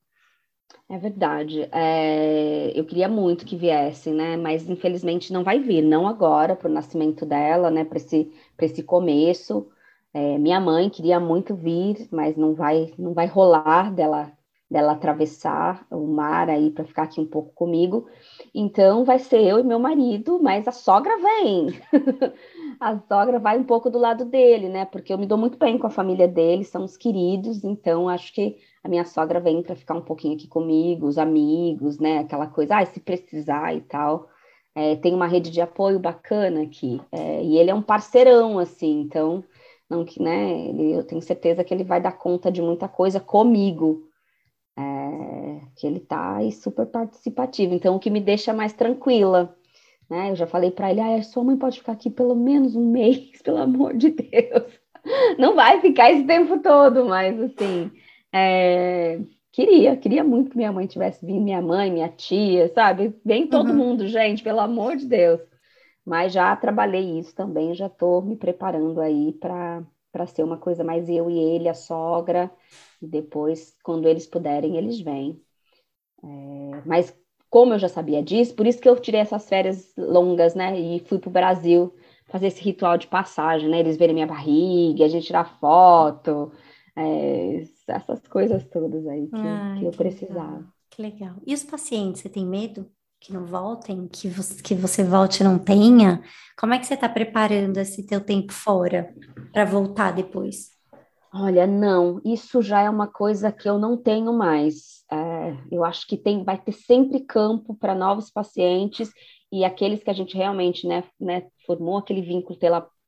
É verdade. É, eu queria muito que viesse, né? Mas infelizmente não vai vir, não agora, para o nascimento dela, né? Para esse, esse começo. É, minha mãe queria muito vir, mas não vai, não vai rolar dela dela atravessar o mar aí para ficar aqui um pouco comigo. Então vai ser eu e meu marido, mas a sogra vem. a sogra vai um pouco do lado dele, né? Porque eu me dou muito bem com a família dele, são os queridos, então acho que a minha sogra vem para ficar um pouquinho aqui comigo, os amigos, né? Aquela coisa, ah, se precisar e tal. É, tem uma rede de apoio bacana aqui, é, e ele é um parceirão, assim, então, não que, né? Ele, eu tenho certeza que ele vai dar conta de muita coisa comigo é, que ele está aí super participativo, então o que me deixa mais tranquila, né? Eu já falei para ele, ah, sua mãe pode ficar aqui pelo menos um mês, pelo amor de Deus. Não vai ficar esse tempo todo, mas assim, é, queria, queria muito que minha mãe tivesse vindo, minha mãe, minha tia, sabe? Vem todo uhum. mundo, gente, pelo amor de Deus. Mas já trabalhei isso também, já estou me preparando aí para ser uma coisa mais eu e ele, a sogra, e depois, quando eles puderem, eles vêm. É, mas como eu já sabia disso, por isso que eu tirei essas férias longas, né? E fui para o Brasil fazer esse ritual de passagem, né? Eles verem minha barriga, a gente tirar foto, é, essas coisas todas aí que, Ai, que eu precisava. Que legal. E os pacientes, você tem medo que não voltem, que você, que você volte e não tenha? Como é que você está preparando esse teu tempo fora para voltar depois? Olha, não, isso já é uma coisa que eu não tenho mais. É, eu acho que tem, vai ter sempre campo para novos pacientes e aqueles que a gente realmente né, né, formou aquele vínculo,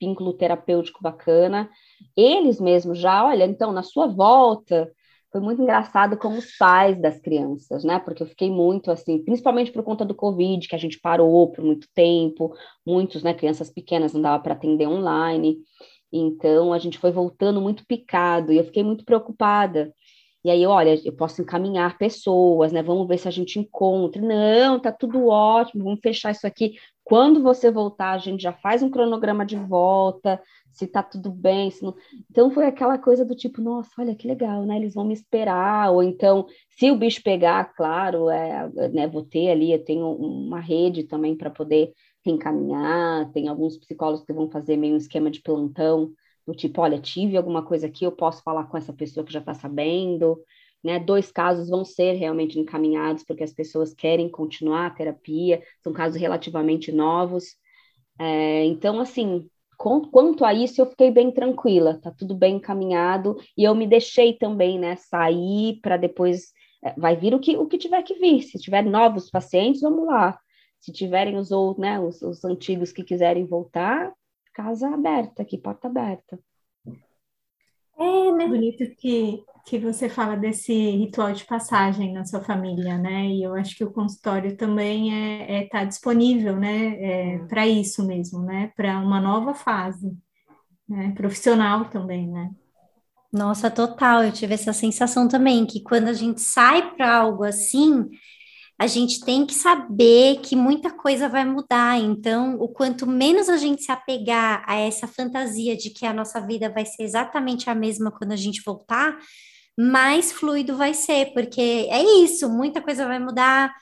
vínculo terapêutico bacana, eles mesmos já, olha, então, na sua volta, foi muito engraçado com os pais das crianças, né? Porque eu fiquei muito assim, principalmente por conta do Covid, que a gente parou por muito tempo, muitos, né, crianças pequenas não dava para atender online. Então a gente foi voltando muito picado e eu fiquei muito preocupada. E aí, olha, eu posso encaminhar pessoas, né? Vamos ver se a gente encontra. Não, tá tudo ótimo, vamos fechar isso aqui. Quando você voltar, a gente já faz um cronograma de volta, se tá tudo bem, não... Então foi aquela coisa do tipo, nossa, olha que legal, né? Eles vão me esperar, ou então, se o bicho pegar, claro, é, né, vou ter ali, eu tenho uma rede também para poder reencaminhar, tem alguns psicólogos que vão fazer meio um esquema de plantão do tipo, olha, tive alguma coisa aqui, eu posso falar com essa pessoa que já está sabendo, né? Dois casos vão ser realmente encaminhados porque as pessoas querem continuar a terapia, são casos relativamente novos. É, então, assim, com, quanto a isso, eu fiquei bem tranquila, tá tudo bem encaminhado, e eu me deixei também, né, sair para depois, é, vai vir o que, o que tiver que vir, se tiver novos pacientes, vamos lá, se tiverem os, né, os, os antigos que quiserem voltar, casa aberta aqui, porta aberta. É, né? Bonito que, que você fala desse ritual de passagem na sua família, né? E eu acho que o consultório também é, é tá disponível, né? É, para isso mesmo, né? Para uma nova fase, né? Profissional também, né? Nossa, total. Eu tive essa sensação também que quando a gente sai para algo assim, a gente tem que saber que muita coisa vai mudar. Então, o quanto menos a gente se apegar a essa fantasia de que a nossa vida vai ser exatamente a mesma quando a gente voltar, mais fluido vai ser, porque é isso, muita coisa vai mudar.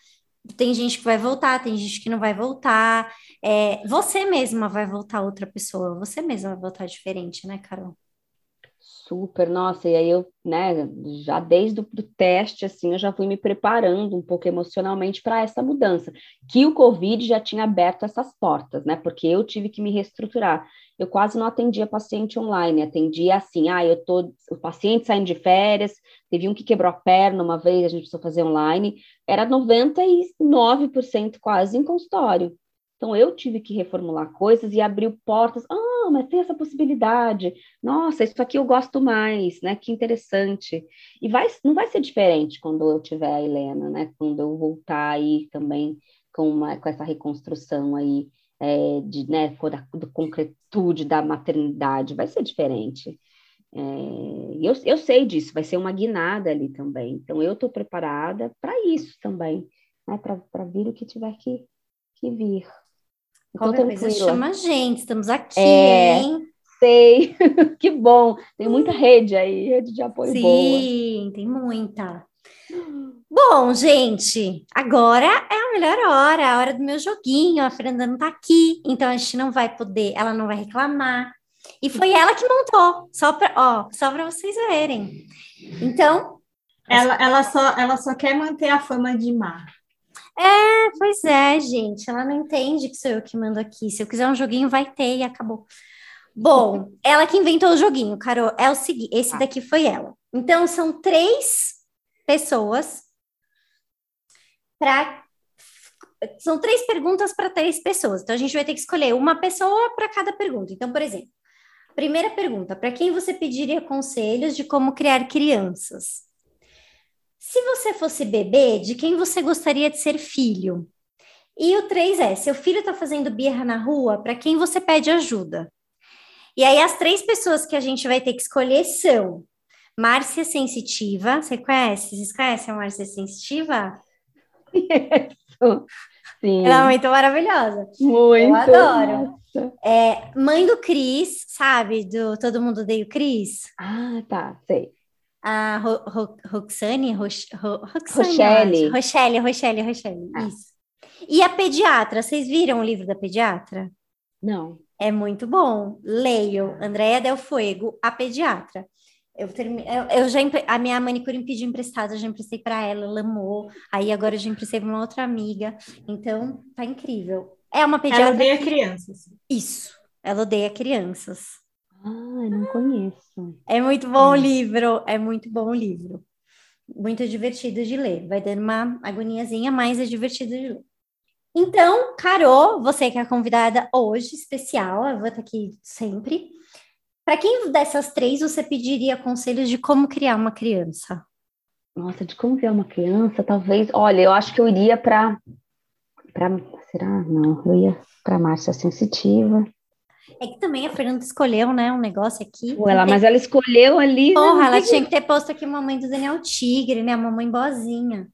Tem gente que vai voltar, tem gente que não vai voltar. É, você mesma vai voltar outra pessoa, você mesma vai voltar diferente, né, Carol? Super, nossa, e aí eu, né, já desde o teste, assim, eu já fui me preparando um pouco emocionalmente para essa mudança, que o Covid já tinha aberto essas portas, né, porque eu tive que me reestruturar. Eu quase não atendia paciente online, atendia assim, ah, eu tô, o paciente saindo de férias, teve um que quebrou a perna uma vez, a gente precisou fazer online, era 99% quase em consultório. Então, eu tive que reformular coisas e abriu portas. Ah, mas tem essa possibilidade. Nossa, isso aqui eu gosto mais, né? Que interessante. E vai, não vai ser diferente quando eu tiver a Helena, né? Quando eu voltar aí também com, uma, com essa reconstrução aí é, de, né, da, da concretude da maternidade. Vai ser diferente. É, eu, eu sei disso, vai ser uma guinada ali também. Então, eu estou preparada para isso também, né? Para vir o que tiver que, que vir. Qualquer coisa chama a gente, estamos aqui, é, hein? Sei, que bom. Tem muita rede aí, rede de apoio Sim, boa. Sim, tem muita. Bom, gente, agora é a melhor hora, a hora do meu joguinho. A Fernanda não tá aqui, então a gente não vai poder, ela não vai reclamar. E foi ela que montou, só para, ó, só para vocês verem. Então, ela, ela, só, ela só quer manter a fama de má. É, pois é, gente. Ela não entende que sou eu que mando aqui. Se eu quiser um joguinho, vai ter e acabou. Bom, ela que inventou o joguinho, Carol, é o seguinte: esse tá. daqui foi ela. Então, são três pessoas para. São três perguntas para três pessoas. Então, a gente vai ter que escolher uma pessoa para cada pergunta. Então, por exemplo, primeira pergunta: para quem você pediria conselhos de como criar crianças? Se você fosse bebê, de quem você gostaria de ser filho? E o 3 é: seu filho está fazendo birra na rua, para quem você pede ajuda? E aí, as três pessoas que a gente vai ter que escolher são Márcia Sensitiva. Você conhece? Vocês conhecem a Márcia Sensitiva? Isso. Sim. Ela é muito maravilhosa. Muito. Eu adoro. É, mãe do Cris, sabe? Do Todo Mundo Odeia o Cris. Ah, tá, sei a Ro, Ro, Roxane, Ro, Ro, Roxane, Rochelle, Rochelle, Rochelle, ah. isso. E a pediatra, vocês viram o livro da pediatra? Não. É muito bom. Leio, Andréia Del Fuego, a pediatra. Eu, termi... eu, eu já a minha manicure me pediu emprestado, eu já emprestei para ela, ela amou. Aí agora eu já emprestei para uma outra amiga. Então, tá incrível. É uma pediatra. Ela odeia crianças. Isso. Ela odeia crianças. Ah, não conheço. É muito bom o livro, é muito bom o livro. Muito divertido de ler. Vai dando uma agoniazinha, mas é divertido de ler. Então, Carol, você que é a convidada hoje, especial, eu vou estar aqui sempre. Para quem dessas três você pediria conselhos de como criar uma criança? Nossa, de como criar uma criança, talvez. Olha, eu acho que eu iria para. Pra... Será? Não, eu ia para Márcia Sensitiva. É que também a Fernanda escolheu, né, um negócio aqui. Pô, ela, mas ela escolheu ali. né, Porra, ela tinha que ter posto aqui Mamãe do Daniel Tigre, né? A mamãe boazinha.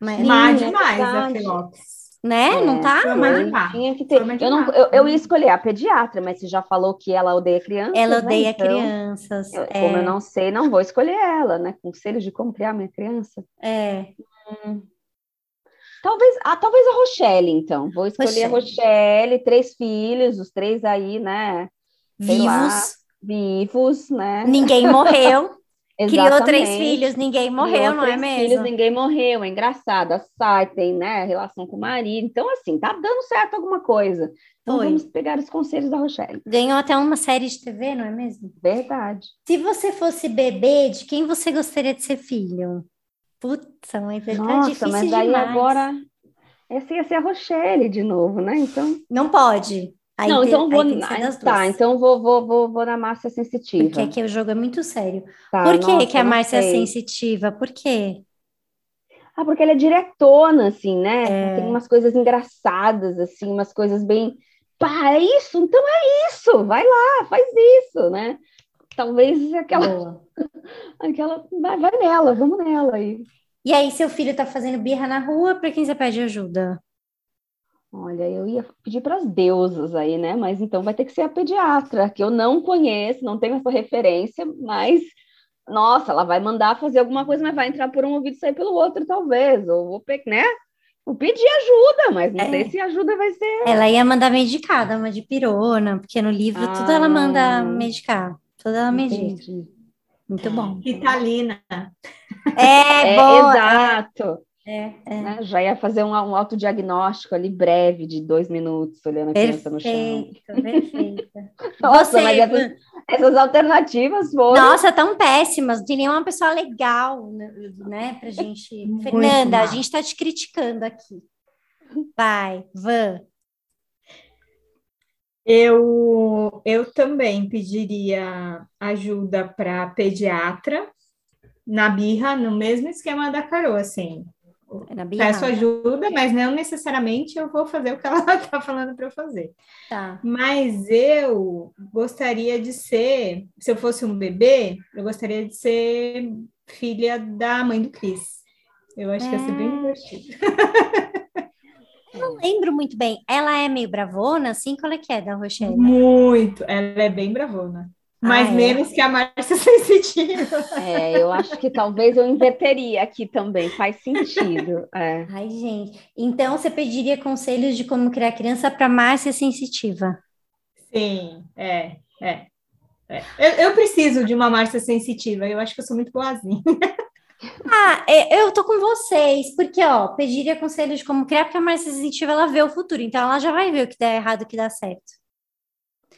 Mas, Má é demais a verdade. Felopes. né? Não tá? Mas. Tinha que ter. Eu, não, eu, eu né? ia escolher a pediatra, mas você já falou que ela odeia crianças. ela né? odeia Então, crianças. eu- é, Como eu não sei, não vou escolher ela, né? Conselhos de como criar minha criança. é. Talvez, ah, talvez a Rochelle, então. Vou escolher a Rochelle, três filhos, os três aí, né? Sei lá, Vivos. Vivos, né? Ninguém morreu. Criou três filhos, ninguém morreu, Criou não é três mesmo? Filhos, ninguém morreu, é engraçado. A Sai tem, né, relação com o marido. Então, assim, tá dando certo alguma coisa. Então, vamos pegar os conselhos da Rochelle. Ganhou até uma série de TV, não é mesmo? Verdade. Se você fosse bebê, de quem você gostaria de ser filho? Putz, mas tá Nossa, difícil mas aí demais. agora essa ia ser a Rochelle de novo, né? Então, Não pode. Aí não, tem- então vou tá, então vou, vou, vou, vou na Márcia sensitiva. Porque aqui o jogo é muito sério. Tá, Por que nossa, que a Márcia é sensitiva? Por quê? Ah, porque ela é diretona, assim, né? É. Tem umas coisas engraçadas, assim, umas coisas bem. Pá, é isso? Então é isso! Vai lá, faz isso, né? Talvez aquela. Boa. aquela vai, vai nela, vamos nela aí. E aí, seu filho tá fazendo birra na rua, pra quem você pede ajuda? Olha, eu ia pedir para as deusas aí, né? Mas então vai ter que ser a pediatra, que eu não conheço, não tenho essa referência, mas nossa, ela vai mandar fazer alguma coisa, mas vai entrar por um ouvido e sair pelo outro, talvez. Ou vou né? Vou pedir ajuda, mas não É. sei se a ajuda vai ser. Ela ia mandar medicada, uma de pirona, porque no livro tudo ela manda Ah. medicar. Tudo ela. Entendi. Muito bom. Ritalina. É, É, boa. exato. É, é. né? Já ia fazer um, um autodiagnóstico ali breve de dois minutos, olhando a criança no chão. Perfeito, perfeito. Nossa, Você, mas essas, essas alternativas foram. Nossa, tão péssimas. Não tem nenhuma pessoa legal, né, né, pra gente. Muito Fernanda, a mal. gente tá te criticando aqui. Vai, Van. Eu, eu também pediria ajuda para pediatra na birra, no mesmo esquema da Carol, assim. É? Peço ajuda, mas não necessariamente eu vou fazer o que ela está falando para eu fazer. Tá. Mas eu gostaria de ser, se eu fosse um bebê, eu gostaria de ser filha da mãe do Cris. Eu acho que ia ser bem Ah. divertido. Eu não lembro muito bem. Ela é meio bravona, assim? Qual é que é da Rochelle? Muito. Ela é bem bravona. Mas Ah, é? menos que a Márcia Sensitiva. É, eu acho que talvez eu inverteria aqui também, faz sentido. É. Ai, gente. Então, você pediria conselhos de como criar criança para Márcia sensitiva. Sim, é, é. é. Eu, eu preciso de uma Márcia sensitiva. Eu acho que eu sou muito boazinha. Ah, é, eu tô com vocês, porque, ó, pediria conselhos de como criar, porque a Márcia sensitiva, ela vê o futuro, então ela já vai ver o que dá errado e o que dá certo.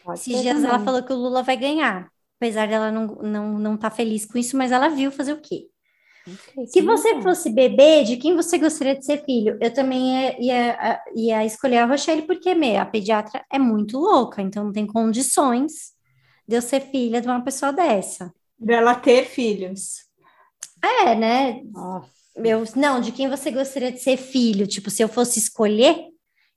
Pode Esses dias ela também. falou que o Lula vai ganhar, apesar dela não, não, não tá feliz com isso, mas ela viu fazer o quê? Se que você legal. fosse bebê, de quem você gostaria de ser filho? Eu também ia, ia, ia escolher a Rochelle, porque, meu, a pediatra é muito louca, então não tem condições de eu ser filha de uma pessoa dessa. Dela ter filhos. É, né? Nossa. Eu, não, de quem você gostaria de ser filho? Tipo, se eu fosse escolher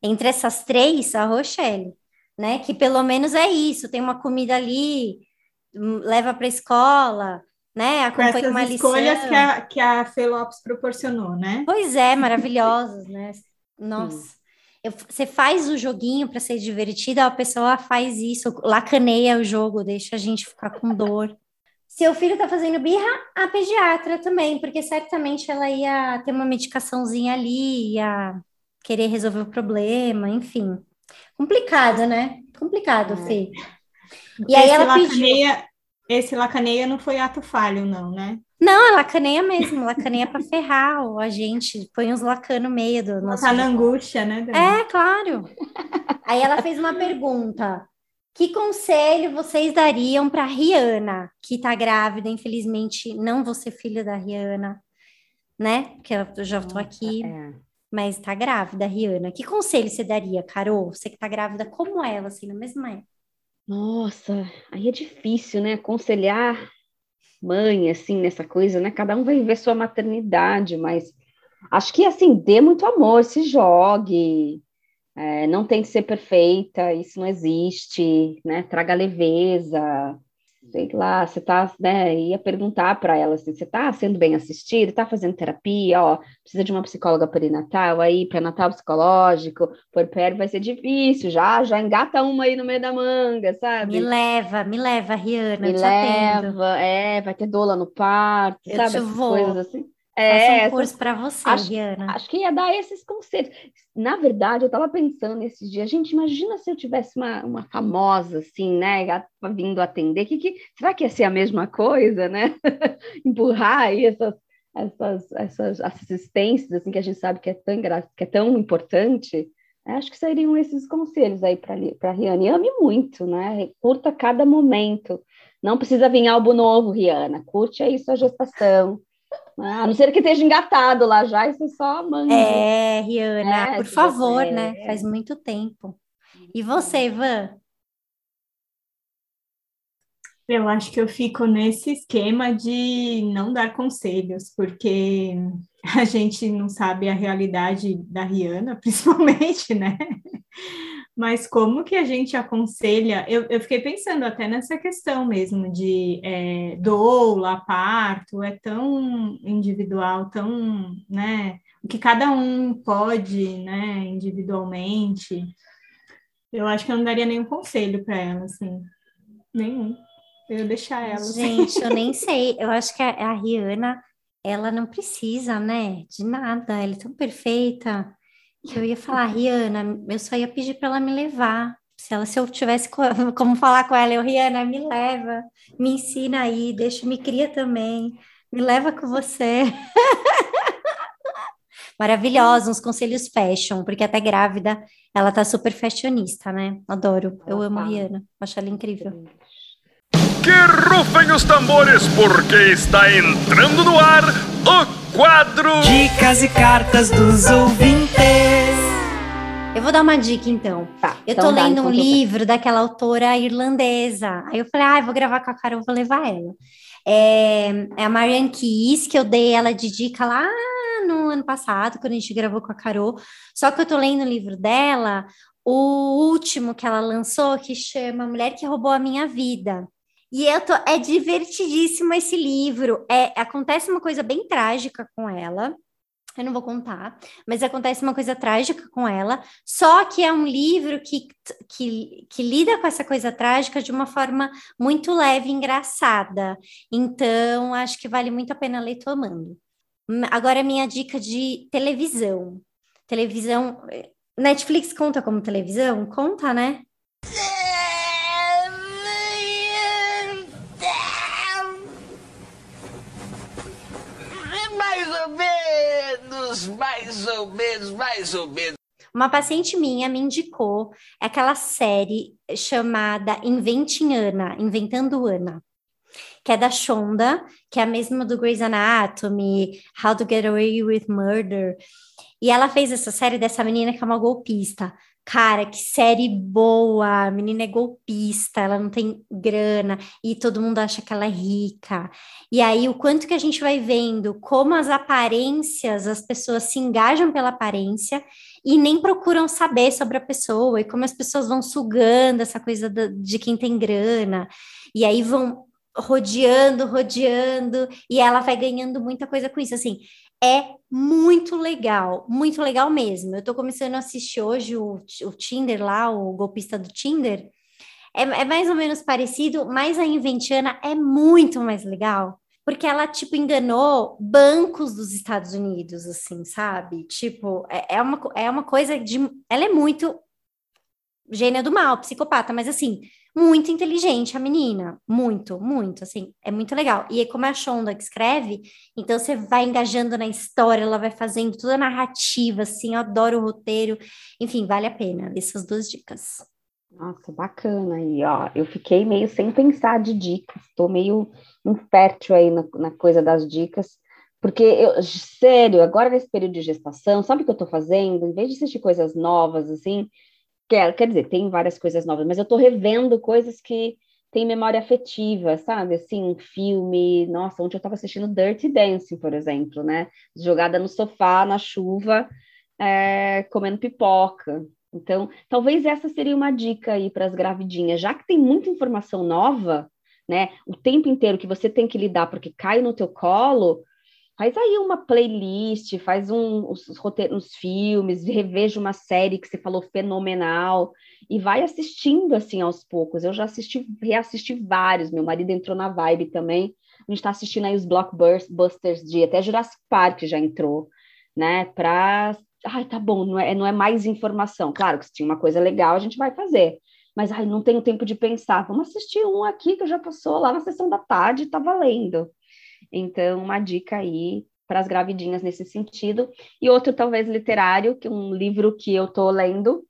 entre essas três, a Rochelle, né? Que pelo menos é isso, tem uma comida ali, hum, leva para escola, né? Com Acompanha essas uma escolhas lição. que a, que a Fê Lopes proporcionou, né? Pois é, maravilhosas, né? Nossa. Eu- você faz o joguinho para ser divertido, a pessoa faz isso, lacaneia o jogo, deixa a gente ficar com dor. Seu filho tá fazendo birra, a pediatra também, porque certamente ela ia ter uma medicaçãozinha ali, ia querer resolver o problema, enfim. Complicado, né? Complicado, Fê. E aí esse ela pediu. lacaneia, esse lacaneia não foi ato falho, não, né? Não, é lacaneia mesmo, lacaneia para ferrar o a gente, põe uns lacan no meio do Ela nosso tá na angústia, né? Dani? É, claro. Aí ela fez uma pergunta. Que conselho vocês dariam para Rihanna, que tá grávida? Infelizmente, não vou ser filha da Rihanna, né? Porque eu já tô aqui, É. mas tá grávida, a Rihanna. Que conselho você daria, Carol? Você que tá grávida como ela, assim, na mesma época? Nossa, aí é difícil, né? Aconselhar mãe, assim, nessa coisa, né? Cada um vai viver sua maternidade, mas acho que, assim, dê muito amor, se jogue, é, não tem que ser perfeita, isso não existe, né? Traga leveza, sei lá, você tá, né, ia perguntar para ela assim, você tá sendo bem assistido, tá fazendo terapia, ó, precisa de uma psicóloga perinatal aí, pré-natal psicológico, puerpério vai ser difícil, já, já engata uma aí no meio da manga, sabe? Me leva, me leva, Rihanna, Me eu te leva, atendo. é, vai ter doula no parto, Eu sabe? Essas vou. coisas assim. Faça É, um essas curso para você, acho- Rihanna. Acho que ia dar esses conselhos. Na verdade, eu estava pensando esses dias, gente, imagina se eu tivesse uma, uma famosa, assim, né, vindo atender, que, que, será que ia ser a mesma coisa, né? Empurrar aí essas, essas, essas assistências, assim, que a gente sabe que é tão, que é tão importante. É, Acho que seriam esses conselhos aí para a Rihanna. E ame muito, né? Curta cada momento. Não precisa vir álbum novo, Rihanna. Curte aí sua gestação. Ah, a não ser que esteja engatado lá já, isso é só mande. É, Rihanna, É, por favor, você- né? Faz muito tempo. E você, Ivan? Eu acho que eu fico nesse esquema de não dar conselhos, porque a gente não sabe a realidade da Rihanna, principalmente, né? Mas como que a gente aconselha? Eu, eu fiquei pensando até nessa questão mesmo de é, doula, parto, é tão individual, tão, né? O que cada um pode, né, individualmente. Eu acho que eu não daria nenhum conselho para ela, assim. Nenhum. Eu ia deixar ela. assim. Gente, eu nem sei. Eu acho que a, a Rihanna, ela não precisa, né? De nada. Ela é tão perfeita eu ia falar, Rihanna, eu só ia pedir para ela me levar. Se ela, se eu tivesse co- como falar com ela, eu, Rihanna, me leva, me ensina aí, deixa, me cria também, me leva com você. Maravilhosa, uns conselhos fashion, porque até grávida ela tá super fashionista, né? Adoro, eu amo a tá. Rihanna, acho ela incrível. Que rufem os tambores, porque está entrando no ar o quadro Dicas e cartas dos ouvintes. Eu vou dar uma dica então. Tá, Eu então tô lendo um então livro daquela autora irlandesa. Aí eu falei, ah, eu vou gravar com a Carol, vou levar ela. É, é a Marianne Keyes, que eu dei ela de dica lá no ano passado, quando a gente gravou com a Carol. Só que eu tô lendo o livro dela, o último que ela lançou, que chama Mulher que Roubou a Minha Vida. E eu tô, é divertidíssimo esse livro. É, acontece uma coisa bem trágica com ela. Eu não vou contar, mas acontece uma coisa trágica com ela. Só que é um livro que, que, que lida com essa coisa trágica de uma forma muito leve e engraçada. Então, acho que vale muito a pena ler tomando. Hum, Agora, minha dica de televisão. Televisão. eh, Netflix conta como televisão? Conta, né? Mais ou menos, mais ou menos, mais ou menos. Uma paciente minha me indicou aquela série chamada Inventing Ana, Inventando Ana, que é da Shonda, que é a mesma do Grey's Anatomy, How to Get Away with Murder. E ela fez essa série dessa menina que é uma golpista. Cara, que série boa! A menina é golpista, ela não tem grana e todo mundo acha que ela é rica. E aí, o quanto que a gente vai vendo como as aparências, as pessoas se engajam pela aparência e nem procuram saber sobre a pessoa, e como as pessoas vão sugando essa coisa de quem tem grana, e aí vão rodeando, rodeando, e ela vai ganhando muita coisa com isso. Assim, é muito legal, muito legal mesmo. Eu tô começando a assistir hoje o, o Tinder lá, o golpista do Tinder. É, é mais ou menos parecido, mas a Inventiana é muito mais legal porque ela, tipo, enganou bancos dos Estados Unidos, assim, sabe? Tipo, é, é uma, é uma coisa de... Ela é muito gênia do mal, psicopata, mas, assim, muito inteligente a menina. Muito, muito, assim, é muito legal. E aí, como é a Shonda que escreve, então você vai engajando na história, ela vai fazendo toda a narrativa, assim, eu adoro o roteiro. Enfim, vale a pena. Essas duas dicas. Nossa, bacana aí, ó. Eu fiquei meio sem pensar de dicas, tô meio infértil aí na, na coisa das dicas, porque eu, sério, agora nesse período de gestação, sabe o que eu tô fazendo? Em vez de assistir coisas novas, assim, quer, quer dizer, tem várias coisas novas, mas eu tô revendo coisas que têm memória afetiva, sabe? Assim, filme, nossa, ontem eu tava assistindo Dirty Dancing, por exemplo, né? Jogada no sofá, na chuva, é, comendo pipoca. Então, talvez essa seria uma dica aí para as gravidinhas, já que tem muita informação nova, né? O tempo inteiro que você tem que lidar porque cai no teu colo, faz aí uma playlist, faz um, os, roteiros, filmes, reveja uma série que você falou fenomenal e vai assistindo assim aos poucos. Eu já assisti, reassisti vários, meu marido entrou na vibe também. A gente está assistindo aí os blockbusters de até Jurassic Park já entrou, né? Para ai, tá bom, não é, não é mais informação. Claro que se tinha uma coisa legal, a gente vai fazer. Mas ai, não tenho tempo de pensar. Vamos assistir um aqui que já passou lá na sessão da tarde, tá valendo. Então, uma dica aí para as gravidinhas nesse sentido. E outro, talvez, literário, que é um livro que eu estou lendo.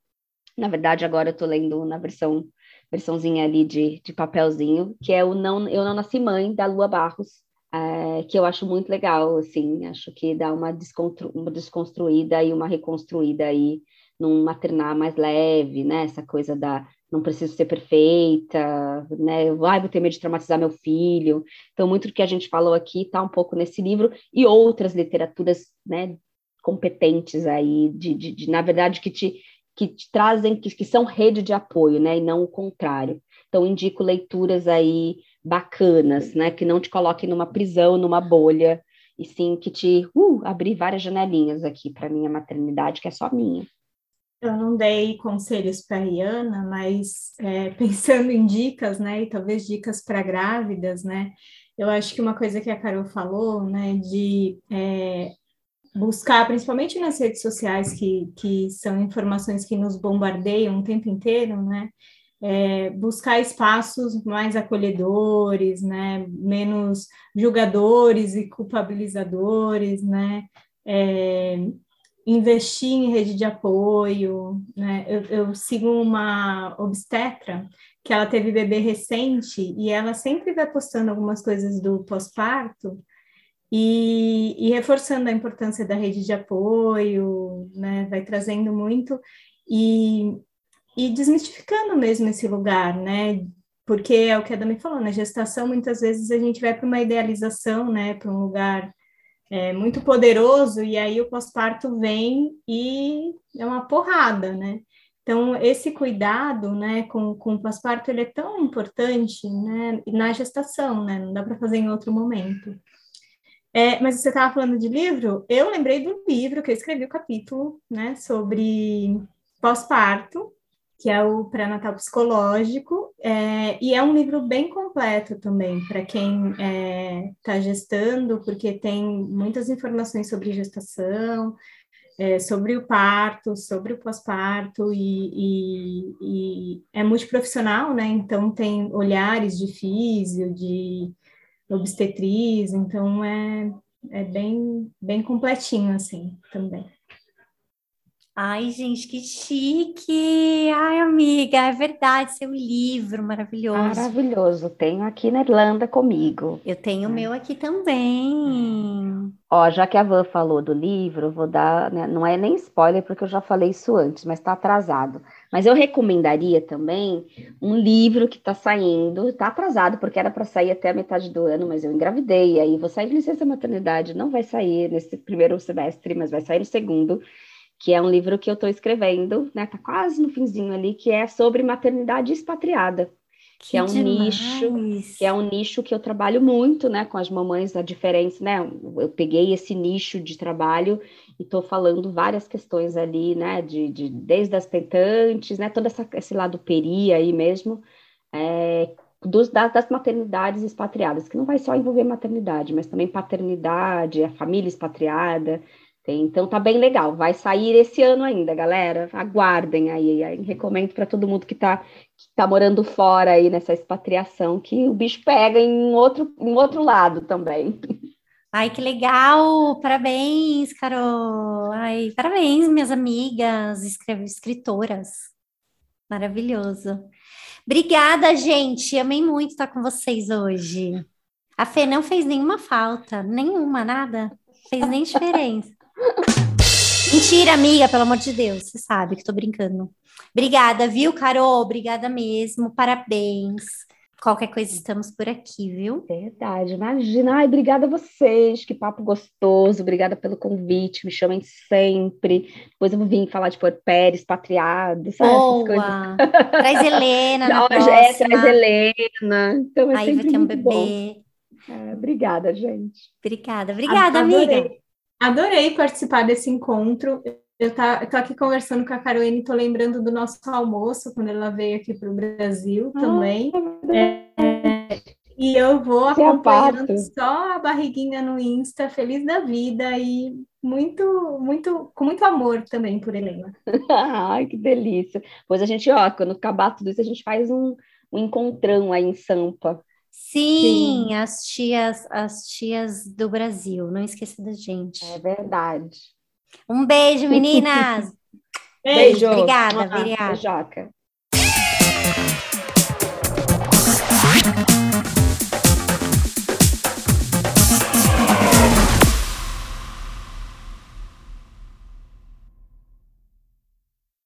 Na verdade, agora eu estou lendo na versão versãozinha ali de, de papelzinho, que é o não, Eu Não Nasci Mãe, da Lua Barros é, que eu acho muito legal, assim, acho que dá uma, desconstru uma desconstruída e uma reconstruída aí num maternar mais leve, né, essa coisa da não preciso ser perfeita, né, ai, vou ter medo de traumatizar meu filho, então muito do que a gente falou aqui está um pouco nesse livro e outras literaturas, né, competentes aí, de, de, de na verdade, que te, que te trazem, que, que são rede de apoio, né, e não o contrário. Então, indico leituras aí bacanas, né? Que não te coloquem numa prisão, numa bolha, e sim que te uh, abrir várias janelinhas aqui para minha maternidade, que é só minha. Eu não dei conselhos para a Iana, mas é, pensando em dicas, né, e talvez dicas para grávidas, né, eu acho que uma coisa que a Carol falou, né, de é, buscar, principalmente nas redes sociais, que, que são informações que nos bombardeiam o tempo inteiro, né, é, buscar espaços mais acolhedores, né, menos julgadores e culpabilizadores, né, é, investir em rede de apoio, né, eu, eu sigo uma obstetra que ela teve bebê recente e ela sempre vai postando algumas coisas do pós-parto e, e, reforçando a importância da rede de apoio, né, vai trazendo muito e e desmistificando mesmo esse lugar, né? Porque é o que a Dami falou, na gestação muitas vezes a gente vai para uma idealização, né? Para um lugar é, muito poderoso e aí o pós-parto vem e é uma porrada, né? Então, esse cuidado, né, com, com o pós-parto, ele é tão importante, né, na gestação, né, não dá para fazer em outro momento. É, mas você estava falando de livro, eu lembrei do livro que eu escrevi o capítulo, né, sobre pós-parto, que é o Pré-Natal Psicológico, é, e é um livro bem completo também para quem está é, tá gestando, porque tem muitas informações sobre gestação, é, sobre o parto, sobre o pós-parto, e, e, e, é multiprofissional, né? Então tem olhares de físio, de obstetriz, então é, é bem, bem completinho assim também. Ai, gente, que chique! Ai, amiga, é verdade, seu livro maravilhoso. Maravilhoso, tenho aqui na Irlanda comigo. Eu tenho o meu aqui também. Ó, já que a Van falou do livro, vou dar, né, não é nem spoiler, porque eu já falei isso antes, mas está atrasado. Mas eu recomendaria também um livro que está saindo, está atrasado, porque era para sair até a metade do ano, mas eu engravidei, aí vou sair de licença maternidade, não vai sair nesse primeiro semestre, mas vai sair no segundo que é um livro que eu estou escrevendo, né? Tá quase no finzinho ali, que é sobre maternidade expatriada. Que, que é um demais. nicho, que é um nicho que eu trabalho muito, né, com as mamães, a diferença, né? Eu peguei esse nicho de trabalho e estou falando várias questões ali, né, de, de desde as tentantes, né, todo essa, esse lado peri aí mesmo, é, dos, das, das maternidades expatriadas, que não vai só envolver maternidade, mas também paternidade, a família expatriada, então tá bem legal. Vai sair esse ano ainda, galera. Aguardem aí. aí recomendo para todo mundo que está que tá morando fora aí nessa expatriação que o bicho pega em outro, em outro lado também. Ai, que legal! Parabéns, Carol! Ai, parabéns, minhas amigas escritoras. Maravilhoso. Obrigada, gente. Amei muito estar com vocês hoje. A Fê não fez nenhuma falta, nenhuma, nada. Fez nem diferença. Mentira, amiga, pelo amor de Deus, você sabe que tô brincando. Obrigada, viu, Carol? Obrigada mesmo, parabéns. Qualquer coisa, estamos por aqui, viu? Verdade, imagina. Ai, obrigada a vocês, que papo gostoso, obrigada pelo convite, me chamem sempre. Depois eu vou vir falar de puerpério, expatriado, sabe? Boa! Traz Helena na Não, próxima. é, traz Helena. Então é Aí vai ter um bebê. É, obrigada, gente. Obrigada, obrigada, Adorei. amiga. Adorei participar desse encontro. Eu, tá, tô aqui conversando com a Caroline, tô lembrando do nosso almoço, quando ela veio aqui para o Brasil também. É, e eu vou é acompanhando só a barriguinha no Insta, feliz da vida e muito, muito, com muito amor também por Helena. Ai, que delícia. Pois a gente, ó, quando acabar tudo isso, a gente faz um, um encontrão aí em Sampa. Sim, as tias, as tias do Brasil, não esqueça da gente. É verdade. Um beijo, meninas. Beijo. Obrigada, obrigada. Beijoca.